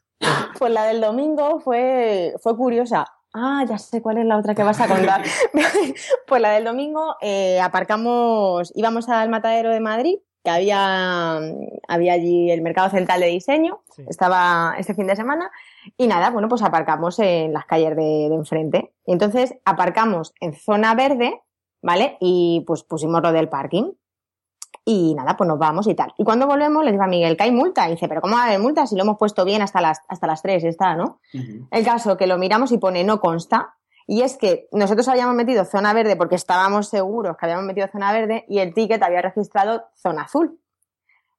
Pues la del domingo fue, fue curiosa. Ah, ya sé cuál es la otra que vas a contar. pues la del domingo eh, aparcamos, íbamos al matadero de Madrid, que había, había allí el mercado central de diseño, estaba este fin de semana, y nada, bueno, pues aparcamos en las calles de, de enfrente. Y entonces aparcamos en zona verde, ¿vale? Y pues pusimos lo del parking. Y nada, pues nos vamos y tal. Y cuando volvemos, le digo a Miguel que hay multa. Y dice, pero ¿cómo va a haber multa si lo hemos puesto bien hasta las, hasta las 3 y está, ¿no? El caso que lo miramos y pone no consta. Y es que nosotros habíamos metido zona verde porque estábamos seguros que habíamos metido zona verde y el ticket había registrado zona azul.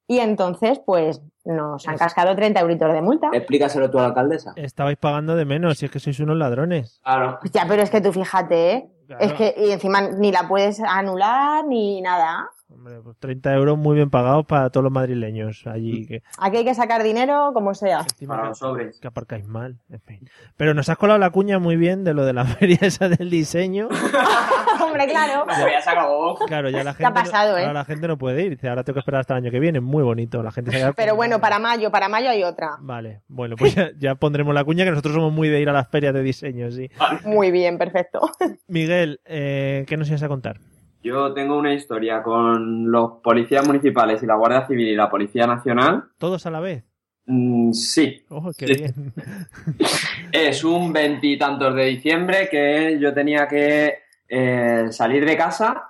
Y entonces, pues nos han cascado 30 euritos de multa. Explícaselo tú a la alcaldesa. Estabais pagando de menos, si es que sois unos ladrones. Claro. Ya, pero es que tú fíjate, ¿eh? Claro. Es que, y encima ni la puedes anular ni nada. Hombre, pues 30 euros muy bien pagados para todos los madrileños allí. Que, Aquí hay que sacar dinero como sea. Para los sobres. que aparcáis mal. En fin. Pero nos has colado la cuña muy bien de lo de la feria esa del diseño. Hombre, claro. Ya se acabó. Claro, ya la ¿Qué ha gente, pasado, no, eh? ahora la gente no puede ir. Dice, ahora tengo que esperar hasta el año que viene. Muy bonito. La gente se Pero bueno, para mayo, para mayo hay otra. Vale, bueno, pues ya, ya pondremos la cuña que nosotros somos muy de ir a las ferias de diseño, sí. Muy bien, perfecto. Miguel, eh, ¿qué nos ibas a contar? Yo tengo una historia con los policías municipales y la Guardia Civil y la Policía Nacional. ¿Todos a la vez? Mm, sí. Ojo, qué bien. Es un veintitantos de diciembre que yo tenía que eh, salir de casa.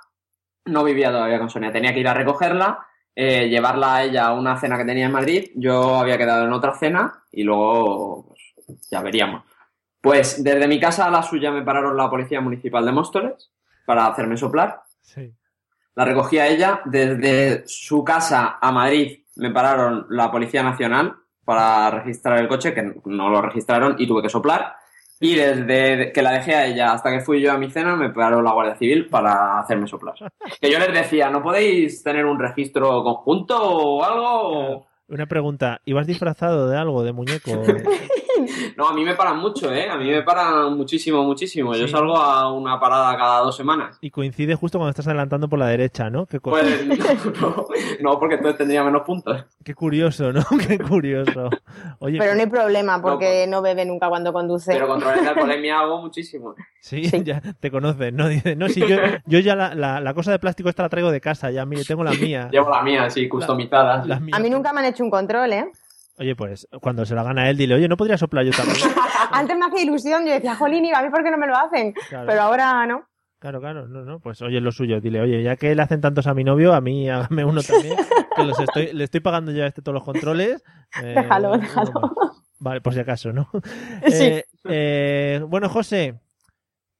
No vivía todavía con Sonia, tenía que ir a recogerla, eh, llevarla a ella a una cena que tenía en Madrid. Yo había quedado en otra cena y luego pues, ya veríamos. Pues desde mi casa a la suya me pararon la Policía Municipal de Móstoles para hacerme soplar. Sí. La recogí a ella. Desde su casa a Madrid me pararon la Policía Nacional para registrar el coche, que no lo registraron y tuve que soplar. Y desde que la dejé a ella hasta que fui yo a mi cena, me paró la Guardia Civil para hacerme soplar. Que yo les decía, ¿no podéis tener un registro conjunto o algo? Una pregunta, ¿ibas disfrazado de algo, de muñeco? No, a mí me paran mucho, ¿eh? A mí me paran muchísimo, muchísimo. Yo Sí. salgo a una parada cada dos semanas. Y coincide justo cuando estás adelantando por la derecha, ¿no? Qué, Pues no, no, porque entonces tendría menos puntos. qué curioso, ¿no? Qué curioso. Oye, Pero no hay problema porque no bebe nunca cuando conduce. Pero controles de alcoholemia hago muchísimo. Sí, ya te conoces, ¿no? Dice, no, si yo, yo ya la, la- la cosa de plástico esta la traigo de casa, ya, mire, tengo la mía. Llevo la mía, sí, customizada. A mí nunca me han hecho un control, ¿eh? Oye, pues cuando se la gana él, dile, oye, ¿no podría soplar yo también? Antes me hacía ilusión, yo decía, jolín, ¿y a mí por qué no me lo hacen? Claro. Pero ahora no. Claro, claro, no, no, pues oye, lo suyo, dile, oye, ya que le hacen tantos a mi novio, a mí hágame uno también, que los estoy, le estoy pagando yo a este todos los controles. eh, Déjalo, déjalo. Vale, por si acaso, ¿no? Sí. Eh, eh, bueno, José,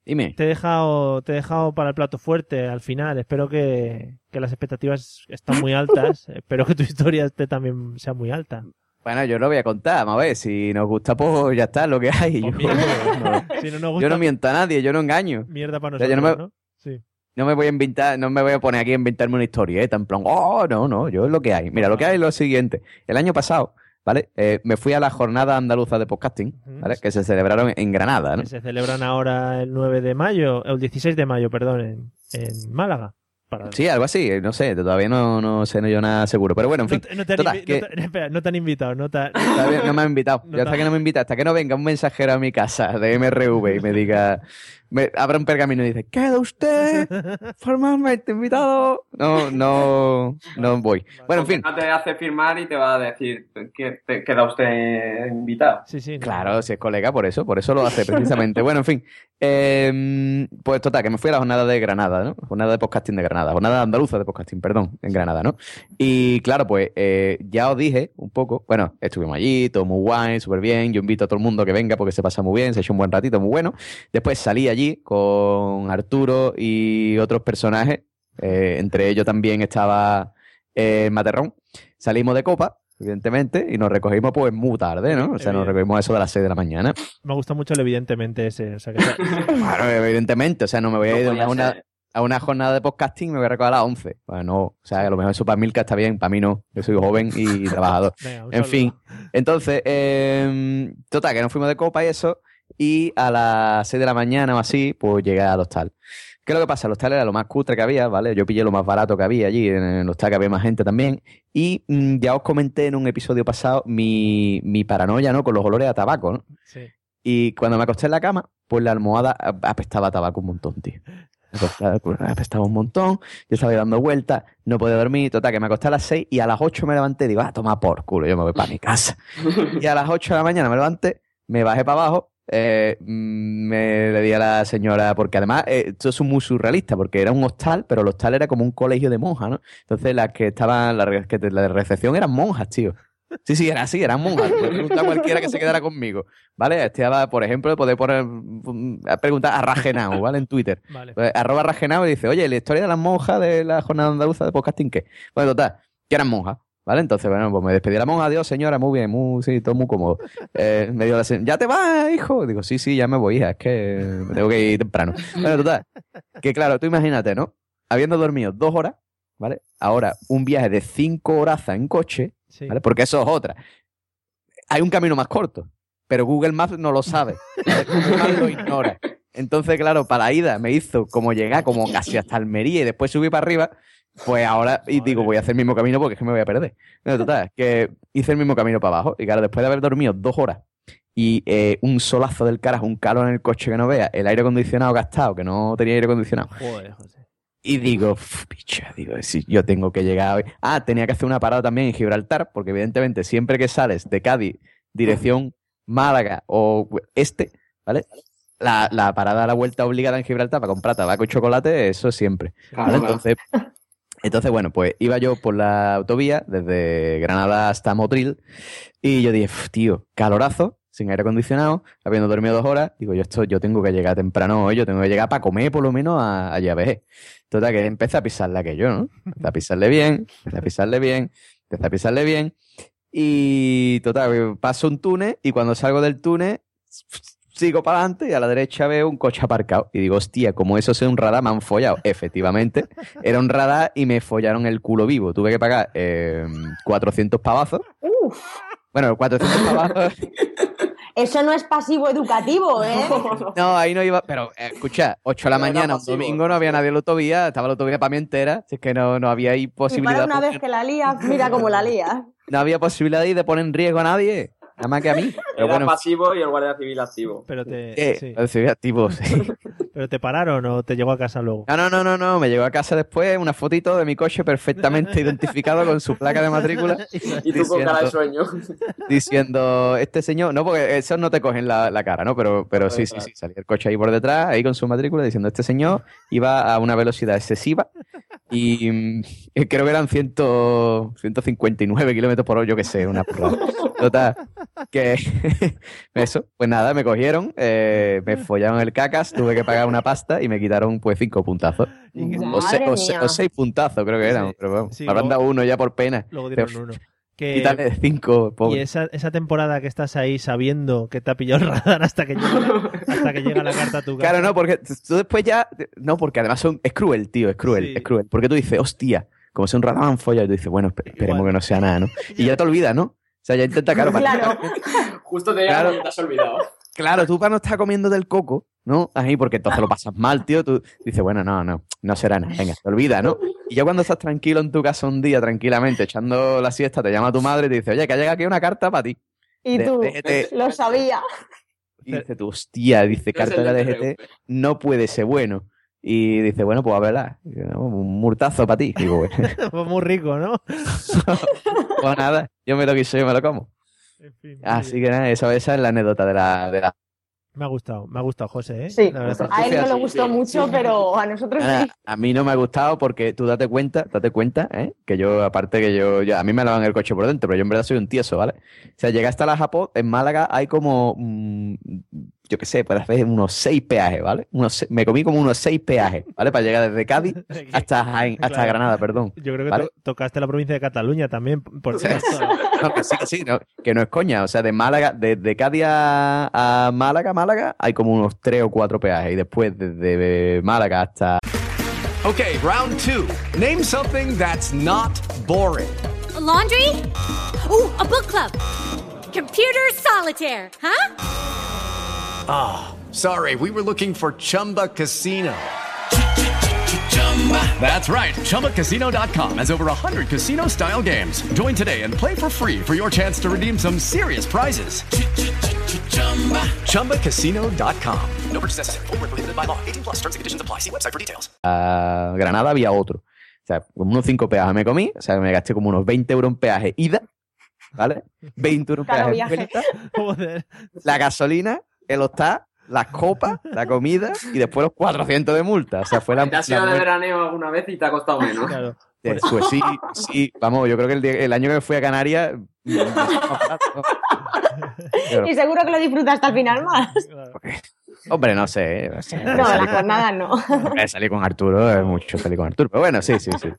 Dime. te he, dejado, te he dejado para el plato fuerte al final. Espero que, que las expectativas están muy altas. Espero que tu historia esté también sea muy alta. Bueno, yo lo voy a contar, vamos a ver, si nos gusta, pues ya está, lo que hay. Yo, no, Si no nos gusta, yo no miento a nadie, yo no engaño. mierda para O sea, nosotros, yo no me- ¿no? Sí. No me voy a inventar, no me voy a poner aquí a inventarme una historieta, en plan, oh, no, no, yo es lo que hay. Mira, lo que hay es lo siguiente. El año pasado, ¿vale? Eh, me fui a la jornada andaluza de podcasting, ¿vale? Que se celebraron en Granada, ¿no? Que se celebran ahora el 9 de mayo, el 16 de mayo, perdón, en, en Málaga. Para- Sí, algo así, no sé, todavía no, no sé no yo nada seguro. Pero bueno, en fin. no te han total, invi- que- no te- espera, no te han invitado, no te han- no me han invitado. Yo hasta que no me invita, hasta que no venga un mensajero a mi casa de MRV y me diga, me abra un pergamino y dice, ¿queda usted formalmente invitado? No, no, no voy. Bueno, en fin. No te hace firmar y te va a decir que te queda usted invitado. Sí, sí. Claro, si es colega, por eso, por eso lo hace precisamente. Bueno, en fin. Eh, pues total, que me fui a la jornada de Granada, ¿no? Jornada de podcasting de Granada, jornada andaluza de podcasting, perdón, en Granada, ¿no? Y claro, pues eh, ya os dije un poco, bueno, estuvimos allí, todo muy guay, súper bien, yo invito a todo el mundo que venga porque se pasa muy bien, se ha hecho un buen ratito, muy bueno. Después salí allí con Arturo y otros personajes, eh, entre ellos también estaba eh, Materrón. Salimos de copa, evidentemente, y nos recogimos pues muy tarde, ¿no? O sea, nos recogimos a eso de las 6 de la mañana. Me gusta mucho el evidentemente ese. O sea, que Claro, evidentemente, o sea, no me voy a ir a una, ser. a una jornada de podcasting y me voy a recoger a las 11. Bueno, no, o sea, a lo mejor eso para Milka está bien, para mí no, yo soy joven y trabajador. Venga, en saludo. fin, entonces, eh, total, que nos fuimos de copa y eso, y a las 6 de la mañana o así, pues llegué al hostal. ¿Qué es lo que pasa? El hostal era lo más cutre que había, ¿vale? Yo pillé lo más barato que había allí, en el hostal que había más gente también. Y mm, ya os comenté en un episodio pasado mi, mi paranoia, ¿no? Con los olores a tabaco, ¿no? Sí. Y cuando me acosté en la cama, pues la almohada ap- apestaba a tabaco un montón, tío. Apestaba, apestaba un montón, yo estaba dando vueltas, no podía dormir, total, que me acosté a las 6 y a las 8 me levanté y digo, ah, toma por culo, yo me voy para mi casa. y a las 8 de la mañana me levanté, me bajé para abajo, eh, mm, me le di a la señora, porque además eh, esto es muy surrealista, porque era un hostal, pero el hostal era como un colegio de monjas, ¿no? Entonces las que estaban, las que la recepción eran monjas, tío. Sí, sí, era así, eran monjas. Puedes preguntar a cualquiera que se quedara conmigo. ¿Vale? Estaba, por ejemplo, poder poner, mm, preguntar a Ragenau, ¿vale? En Twitter. Vale. Pues, arroba Ragenau y dice, oye, la historia de las monjas de la jornada andaluza de podcasting, ¿qué? Bueno, total, que eran monjas. ¿Vale? Entonces, bueno, pues me despedí de la monja, adiós, señora, muy bien, muy, sí, todo muy cómodo. Eh, me dio la ¿ya te vas, hijo? Digo, sí, sí, ya me voy, hija, es que me tengo que ir temprano. Bueno, total, que claro, tú imagínate, ¿no? Habiendo dormido dos horas, ¿vale? Ahora, un viaje de cinco horas en coche, Sí. ¿vale? Porque eso es otra. Hay un camino más corto, pero Google Maps no lo sabe. Google Maps lo ignora. Entonces, claro, para la ida me hizo como llegar como casi hasta Almería y después subí para arriba. Pues ahora, y digo, voy a hacer el mismo camino porque es que me voy a perder. No, total, que hice el mismo camino para abajo. Y claro, después de haber dormido dos horas y eh, un solazo del carajo, un calor en el coche que no vea, el aire acondicionado gastado, que no tenía aire acondicionado. Joder, José. Y digo, "Uf, picha, digo, si yo tengo que llegar hoy. Ah, tenía que hacer una parada también en Gibraltar, porque evidentemente siempre que sales de Cádiz, dirección Málaga o este, ¿vale? La, la parada a la vuelta obligada en Gibraltar para comprar tabaco y chocolate, eso siempre. ¿vale? Claro. Entonces, entonces, bueno, pues iba yo por la autovía desde Granada hasta Motril y yo dije, "Uf, tío, calorazo, sin aire acondicionado, habiendo dormido dos horas, digo, yo esto, yo tengo que llegar temprano hoy, yo tengo que llegar para comer por lo menos a, a Llaveje. Total, que empecé a pisarle aquello, ¿no? Empecé a pisarle bien, empecé a pisarle bien, empecé a pisarle bien. Y total, paso un túnel y cuando salgo del túnel sigo para adelante y a la derecha veo un coche aparcado. Y digo, hostia, como eso sea un radar, me han follado. Efectivamente, era un radar y me follaron el culo vivo. Tuve que pagar eh, 400 pavazos. Uf, Bueno, 400 pavazos. eso no es pasivo educativo, ¿eh? No, ahí no iba. Pero eh, escucha, 8 de la No mañana, un domingo, no había nadie en la autovía. Estaba la autovía para mí entera. Si es que no, no había ahí Y para posibilidad. una vez que la lía, mira cómo la lía. No había posibilidad ahí de poner en riesgo a nadie. Nada más que a mí. Pero Era bueno, pasivo y el guardia civil activo. Pero te, eh, sí. soy activo, sí. Pero te pararon o te llegó a casa luego. No, no, no, no, no. Me llegó a casa después una fotito de mi coche perfectamente identificado con su placa de matrícula. Y tú con cara de sueño. diciendo, este señor, no, porque esos no te cogen la, la cara, ¿no? Pero, pero sí, sí, sí, salía el coche ahí por detrás, ahí con su matrícula, diciendo, este señor iba a una velocidad excesiva y mm, creo que eran 100, 159 kilómetros por hora, yo qué sé, una porrada. Total, que eso, pues nada, me cogieron, eh, me follaron el cacas, tuve que pagar una pasta y me quitaron pues cinco puntazos. O, se- Madre o se- mía. o seis puntazos creo que eran, Sí, pero sí, me habrán luego- dado uno ya por pena. Luego dieron Pero- uno. Que- Quítale cinco, y esa, esa temporada que estás ahí sabiendo que te ha pillado el radar hasta que llega, hasta que llega la carta a tu casa. Claro, no, porque tú después ya. No, porque además son, es cruel, tío, es cruel, Sí. es cruel. Porque tú dices, hostia, como sea un radar folla, y tú dices, bueno, espe- esperemos que no sea nada, ¿no? Y ya te olvidas, ¿no? O sea, ya intenta, claro, para- Claro. Justo te llega Claro. te has olvidado. claro, tú para no estar comiendo del coco, ¿no? Ahí, porque entonces lo pasas mal, tío. Tú dices, bueno, no, no, no será nada. Venga, te olvidas, ¿no? Y ya cuando estás tranquilo en tu casa un día, tranquilamente, echando la siesta, te llama tu madre y te dice, oye, que ha llegado aquí una carta para ti. Y De- tú, de- lo sabía. Y dice tú, hostia, dice, carta de de DGT no puede ser bueno. Y dice, bueno, pues a verla. Y yo, "No, Un murtazo para ti. Digo, bueno, Fue muy rico, ¿no? pues nada, yo me lo quiso, yo me lo como. En fin, muy Así bien. que nada, esa, esa es la anécdota de la... De la... Me ha gustado, me ha gustado, José, ¿eh? Sí, a él no le gustó sí. mucho, pero a nosotros sí. a mí no me ha gustado porque tú date cuenta, date cuenta, ¿eh? que yo, aparte que yo, yo- a mí me lavan el coche por dentro, pero yo en verdad soy un tieso, ¿vale? O sea, llegué hasta la Japón, en Málaga hay como, mm, yo qué sé, puedes hacer unos seis peajes, ¿vale? Unos, me comí como unos seis peajes, ¿vale? Para llegar desde Cádiz hasta, Jaén- hasta Claro. Granada, perdón. Yo creo que ¿Vale? to- tocaste la provincia de Cataluña también, por. No, que sí, que sí, no, que no es coña. O sea, de Málaga, de, de Cádiz a, a Málaga, Málaga, hay como unos tres o cuatro peajes. Y después, desde Málaga hasta Okay, round two. Name something that's not boring. A laundry? Ooh, a book club. Computer solitaire, huh? Ah, sorry, we were looking for Chumba Casino. That's right. ChumbaCasino.com has over 100 casino style games. Join today and play for free for your chance to redeem some serious prizes. ChumbaCasino.com. No purchase necessary. Void where prohibited by law. 18 plus terms and conditions apply. See website for details. a Granada había otro. O sea, como unos cinco peajes me comí. O sea, me gasté como unos 20 euros en peaje ida. ¿Vale? 20 euros en peaje viaje. vuelta. Joder. La gasolina, el hostal, las copas, la comida y después los 400 de multa. O sea, fue la, Te has ido de veraneo alguna vez y te ha costado menos. Claro. Eh, Pues sí, sí, vamos, yo creo que el, día- el año que me fui a Canarias. mm, Pero, Y seguro que lo disfrutas hasta el final más. hombre, no sé. No, sé, No, salí la con- jornada no. salí con Arturo, es mucho salí con Arturo. Pero bueno, sí, sí, sí.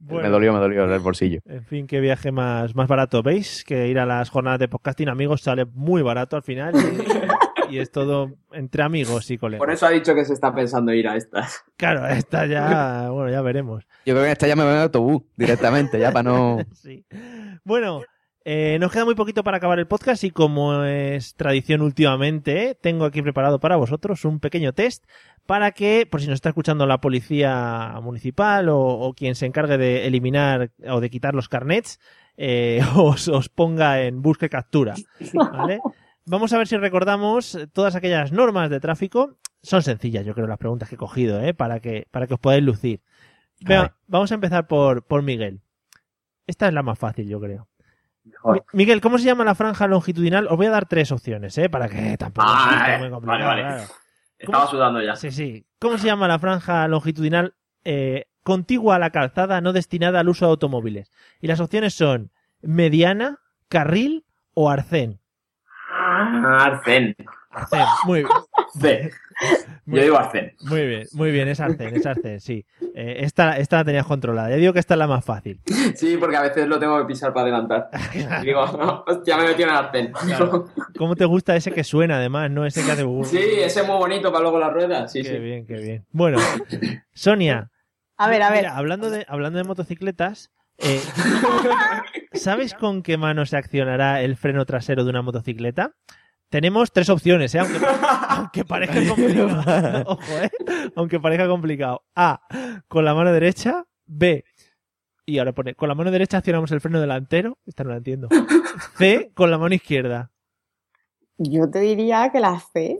Bueno. Me dolió, me dolió el bolsillo. En fin, qué viaje más, más barato. ¿Veis? Que ir a las jornadas de podcasting amigos sale muy barato al final y, y es todo entre amigos y colegas. Por eso ha dicho que se está pensando ir a estas. Claro, esta ya, bueno, ya veremos. Yo creo que esta ya me voy en autobús directamente, ya para no. Sí. Bueno, eh, nos queda muy poquito para acabar el podcast y como es tradición últimamente, tengo aquí preparado para vosotros un pequeño test para que, por si nos está escuchando la policía municipal o, o quien se encargue de eliminar o de quitar los carnets, eh, os, os ponga en busca y captura. ¿vale? Vamos a ver si recordamos todas aquellas normas de tráfico. Son sencillas, yo creo, las preguntas que he cogido, ¿eh? para, que, para que os podáis lucir. Venga, vamos a empezar por, por Miguel. Esta es la más fácil, yo creo. Mi- Miguel, ¿cómo se llama la franja longitudinal? Os voy a dar tres opciones, ¿eh? Para que tampoco Ah, sea muy complicado. vale, vale. claro. Estaba sudando ya. Sí, sí. ¿Cómo se llama la franja longitudinal eh, contigua a la calzada no destinada al uso de automóviles? Y las opciones son mediana, carril o arcén. Arcén. Arcén, muy bien. Yo digo Arcén. Muy bien, muy bien, es arcén, es arcén, sí. Eh, esta, esta la tenías controlada. Ya digo que esta es la más fácil. Sí, porque a veces lo tengo que pisar para adelantar. Y digo, hostia, me he metido en el Arcén. ¿Cómo te gusta ese que suena, además, no? Ese que hace... Sí, ese es muy bonito para luego las ruedas. Sí, Qué sí. bien, qué bien. Bueno, Sonia. A ver, a ver. Mira, hablando de, hablando de motocicletas, eh, ¿sabes con qué mano se accionará el freno trasero de una motocicleta? Tenemos tres opciones, ¿eh? aunque, aunque parezca complicado. Ojo, ¿eh? Aunque parezca complicado. A, con la mano derecha. B, y ahora pone, con la mano derecha accionamos el freno delantero. Esta no la entiendo. C, con la mano izquierda. Yo te diría que la C.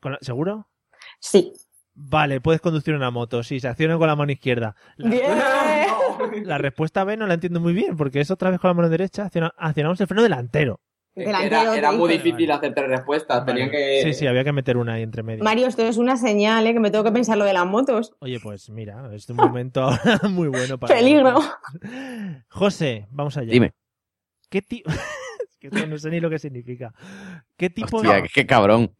¿Con la- ¿Seguro? Sí. Vale, puedes conducir una moto. Sí, se acciona con la mano izquierda. La, Bien. la respuesta B no la entiendo muy bien, porque es otra vez con la mano derecha. acciona- accionamos el freno delantero. Delantero, Era, muy difícil hacer tres respuestas. Tenían que. Sí, sí, había que meter una ahí entre medio. Mario, esto es una señal, ¿eh? Que me tengo que pensar lo de las motos. Oye, pues mira, es un momento ahora muy bueno para. Peligro. José, vamos allá. Dime. ¿Qué tipo.? es que esto no sé ni lo que significa. ¿Qué tipo Hostia, qué, qué cabrón.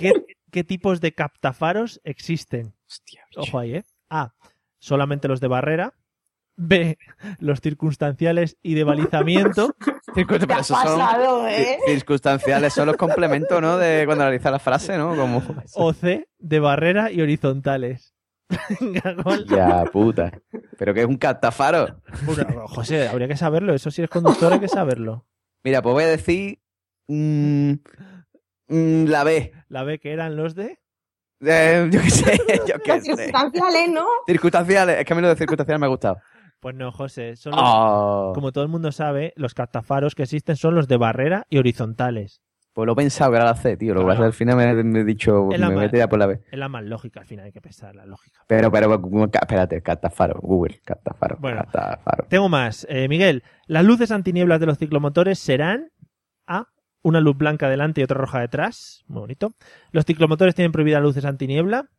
¿Qué, qué tipos de captafaros existen? Ojo ahí, ¿eh? A. Solamente los de barrera. B. Los circunstanciales y de balizamiento. Pero son pasado, ¿eh? ci- circunstanciales, son los complementos, ¿no? De cuando analiza la frase, ¿no? Como. O C. De barrera y horizontales. Venga, gol. Ya, puta. Pero que es un catafaro. Bueno, José, habría que saberlo. Eso si eres conductor hay que saberlo. Mira, pues voy a decir. mm, mm, la B. La B que eran los de. Eh, yo qué sé, yo qué sé. circunstanciales, ¿no? Circunstanciales, es que a mí lo de circunstanciales me ha gustado. Pues no, José. Son los- Oh. Como todo el mundo sabe, los captafaros que existen son los de barrera y horizontales. Pues lo he pensado que era la C, tío. Lo que pasa al final me, me he dicho, Es la me más- metí ya por la B. Es la más lógica, al final hay que pensar la lógica. Pero, pero, espérate, catafaro, Google, catafaro, Bueno. catafaro. Tengo más. Eh, Miguel, las luces antinieblas de los ciclomotores serán A. Una luz blanca delante y otra roja detrás. Muy bonito. Los ciclomotores tienen prohibidas luces antiniebla.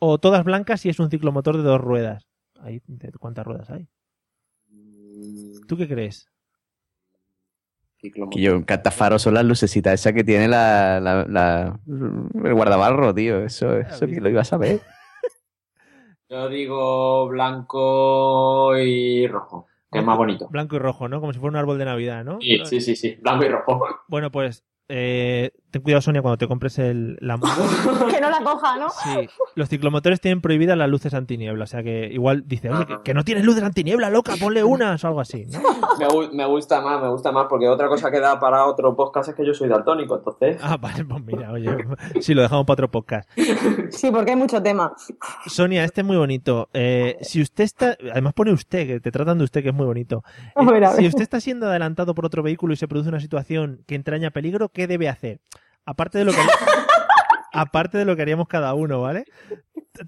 O todas blancas si es un ciclomotor de dos ruedas. Ahí, ¿de ¿Cuántas ruedas hay? ¿Tú qué crees? Que yo, catafaro son las lucecitas esas que tiene la, la, la- el guardabarro, tío. Eso, eso que lo iba a saber. Yo digo blanco y rojo, que es más bonito. Blanco y rojo, ¿no? Como si fuera un árbol de Navidad, ¿no? Sí, sí, sí, sí, blanco y rojo. Bueno, pues eh, ten cuidado, Sonia, cuando te compres el, la moto. que no la coja, ¿no? Sí, los ciclomotores tienen prohibidas las luces antiniebla. O sea que igual dice, oye, que, que no tienes luces antiniebla, loca, ponle unas o algo así, ¿no? Me, gu- me gusta más, me gusta más, porque otra cosa que da para otro podcast es que yo soy daltónico, entonces. Ah, vale, pues mira, oye, sí, lo dejamos para otro podcast. Sí, porque hay mucho tema. Sonia, este es muy bonito. Eh, si usted está, además pone usted, que te tratan de usted, que es muy bonito. A ver, a Si usted está siendo adelantado por otro vehículo y se produce una situación que entraña peligro, ¿qué debe hacer? Aparte de lo que aparte de lo que haríamos cada uno, ¿vale?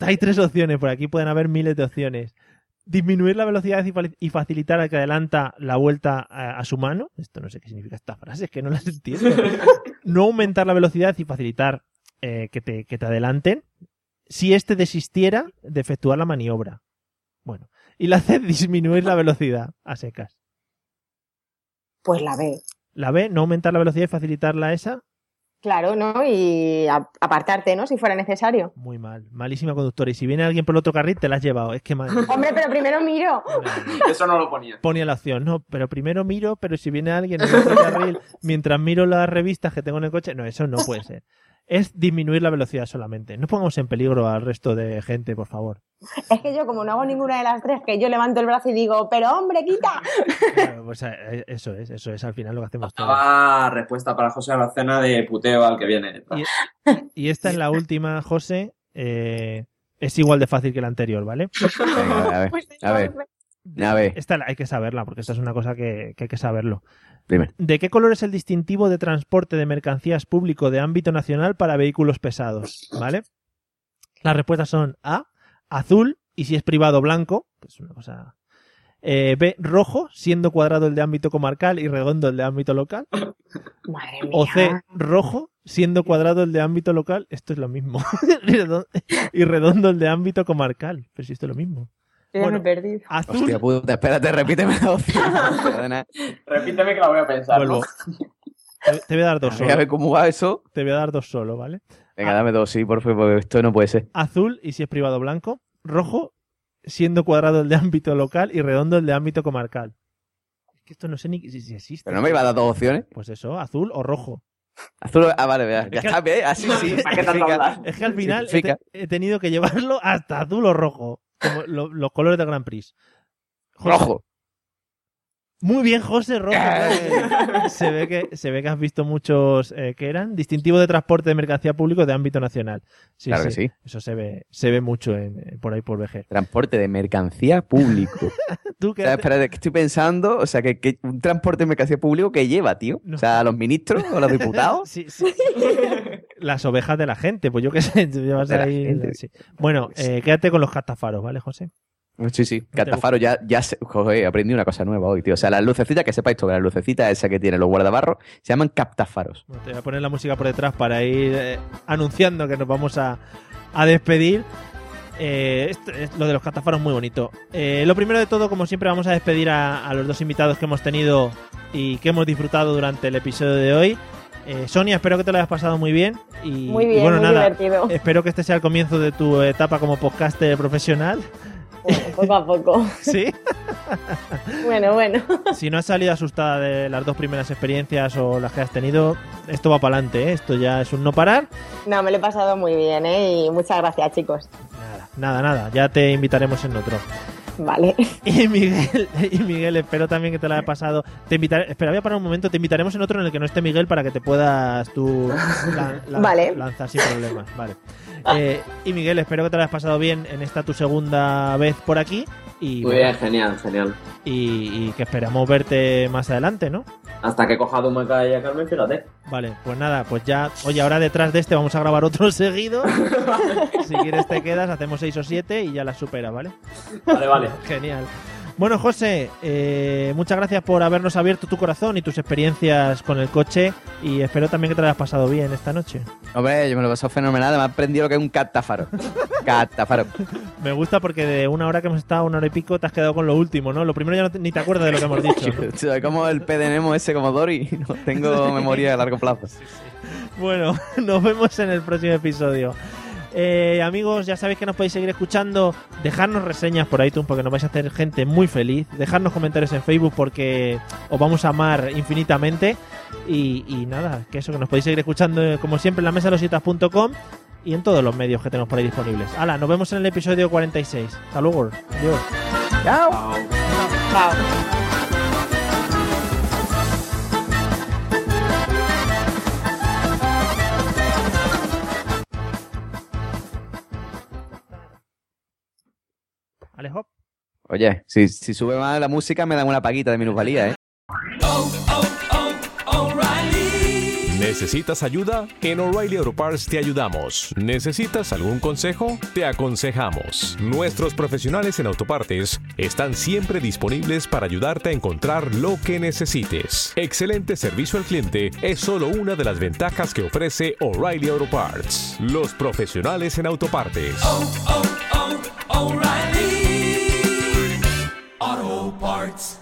Hay tres opciones, por aquí pueden haber miles de opciones. Disminuir la velocidad y fa- y facilitar al que adelanta la vuelta a, a su mano. Esto no sé qué significa esta frase, es que no las entiendo. No aumentar la velocidad y facilitar eh, que, te, que te adelanten. Si éste desistiera de efectuar la maniobra. Bueno. Y la C, disminuir la velocidad a secas. Pues la B. La B, no aumentar la velocidad y facilitar la esa. Claro, ¿no? Y apartarte, ¿no? Si fuera necesario. Muy mal. Malísima conductora. Y si viene alguien por el otro carril, te la has llevado. Es que mal. Hombre, pero primero miro. Eso no lo ponía. Ponía la opción, no, pero primero miro, pero si viene alguien en el otro carril mientras miro las revistas que tengo en el coche, no, eso no puede ser. Es disminuir la velocidad solamente. No pongamos en peligro al resto de gente, por favor. Es que yo, como no hago ninguna de las tres, que yo levanto el brazo y digo, pero hombre, quita. Claro, pues, eh, eso es, eso es al final lo que hacemos todos. Estaba respuesta para José Aracena de puteo al que viene. Y esta es la última, José. eh, es igual de fácil que la anterior, ¿vale? Venga, a ver, a ver. A ver, Esta hay que saberla, porque esta es una cosa que, que hay que saberlo. Dime. ¿De qué color es el distintivo de transporte de mercancías público de ámbito nacional para vehículos pesados? ¿Vale? Las respuestas son A, azul, y si es privado, blanco, que es una cosa. eh, B, rojo, siendo cuadrado el de ámbito comarcal y redondo el de ámbito local. Madre O C, mía. rojo, siendo cuadrado el de ámbito local. Esto es lo mismo. y redondo- y redondo el de ámbito comarcal. Pero si esto es lo mismo. Ya me Bueno, he perdido. Azul. Hostia puta, espérate, repíteme la opción. Repíteme que la voy a pensar. Te, te voy a dar dos solo. a ver cómo va eso. Te voy a dar dos solo, ¿vale? Venga, dame dos, sí, por favor, porque esto no puede ser. azul y si es privado blanco, rojo siendo cuadrado el de ámbito local y redondo el de ámbito comarcal. Es que esto no sé ni si, si existe. Pero no me iba a dar dos opciones. Pues eso, azul o rojo. Azul, ah, vale, vea, ya que- está, ¿ves? Así sí. Es que al final he, significa- te- he tenido que llevarlo hasta azul o rojo, como lo- los colores del Grand Prix. Rojo. Muy bien, José Rojo. se, ve que, se ve que has visto muchos eh, que eran distintivos de transporte de mercancía público de ámbito nacional. Sí, Claro que sí. Eso se ve, se ve mucho en, eh, por ahí por VG. Transporte de mercancía público. Tú O sea, espérate, que estoy pensando, o sea, que, que un transporte de mercancía público que lleva, tío. O sea, los ministros o los diputados. Sí, sí. Las ovejas de la gente, pues yo qué sé, llevas ahí. gente. sí. Bueno, eh, quédate con los castafaros, ¿vale, José? Sí, sí. Catafaro, ya, ya se- joder, aprendí una cosa nueva hoy, tío. O sea, las lucecitas, que sepáis todo, que las lucecitas esas que tienen los guardabarros, se llaman captafaros. Bueno, te voy a poner la música por detrás para ir eh, anunciando que nos vamos a, a despedir. Eh, esto- es- lo de los castafaros es muy bonito. Eh, lo primero de todo, como siempre, vamos a despedir a, a los dos invitados que hemos tenido y que hemos disfrutado durante el episodio de hoy. Eh, Sonia, espero que te lo hayas pasado muy bien. Y, Muy bien, y bueno, muy nada, divertido. espero que este sea el comienzo de tu etapa como podcaster profesional. Poco a poco. ¿Sí? Bueno, bueno. Si no has salido asustada de las dos primeras experiencias o las que has tenido, esto va para adelante, esto ya es un no parar. No, me lo he pasado muy bien, ¿eh? Y muchas gracias, chicos. Nada, nada, ya te invitaremos en otro. Vale. Y Miguel, y Miguel, espero también que te lo haya pasado. Te invitaré, espera, voy a parar un momento, te invitaremos en otro en el que no esté Miguel para que te puedas tú lan- lan- Vale. lanzar sin problemas. Vale. Eh, y Miguel, espero que te lo hayas pasado bien en esta tu segunda vez por aquí. Y, Muy bueno, bien, genial, genial. y, y que esperamos verte más adelante, ¿no? Hasta que coja Dumeca y a Carmen, fíjate. Vale, pues nada, pues ya, oye, ahora detrás de este vamos a grabar otro seguido. si quieres te quedas, hacemos seis o siete y ya la supera, ¿vale? Vale, vale. Genial. Bueno, José, eh, muchas gracias por habernos abierto tu corazón y tus experiencias con el coche y espero también que te lo hayas pasado bien esta noche. Hombre, yo me lo he pasado fenomenal, además he aprendido lo que es un catafaro. catafaro. Me gusta porque de una hora que hemos estado, una hora y pico, te has quedado con lo último, ¿no? Lo primero ya no te- ni te acuerdas de lo que hemos dicho. Soy como el PDNemo ese, como Dory. No tengo memoria a largo plazo. Bueno, nos vemos en el próximo episodio. Eh, amigos, ya sabéis que nos podéis seguir escuchando. Dejarnos reseñas por iTunes porque nos vais a hacer gente muy feliz. Dejarnos comentarios en Facebook porque os vamos a amar infinitamente. Y, y nada, que eso, que nos podéis seguir escuchando eh, como siempre en la mesa de los y en todos los medios que tenemos por ahí disponibles. Hala, nos vemos en el episodio 46. Hasta luego. Adiós. Chao. Chao. Alejo. Oye, si, si sube más la música me dan una paguita de minusvalía, ¿eh? ¿Necesitas ayuda? En O'Reilly Auto Parts te ayudamos. ¿Necesitas algún consejo? Te aconsejamos. Nuestros profesionales en autopartes están siempre disponibles para ayudarte a encontrar lo que necesites. Excelente servicio al cliente es solo una de las ventajas que ofrece O'Reilly Auto Parts. Los profesionales en autopartes. O'Reilly parts.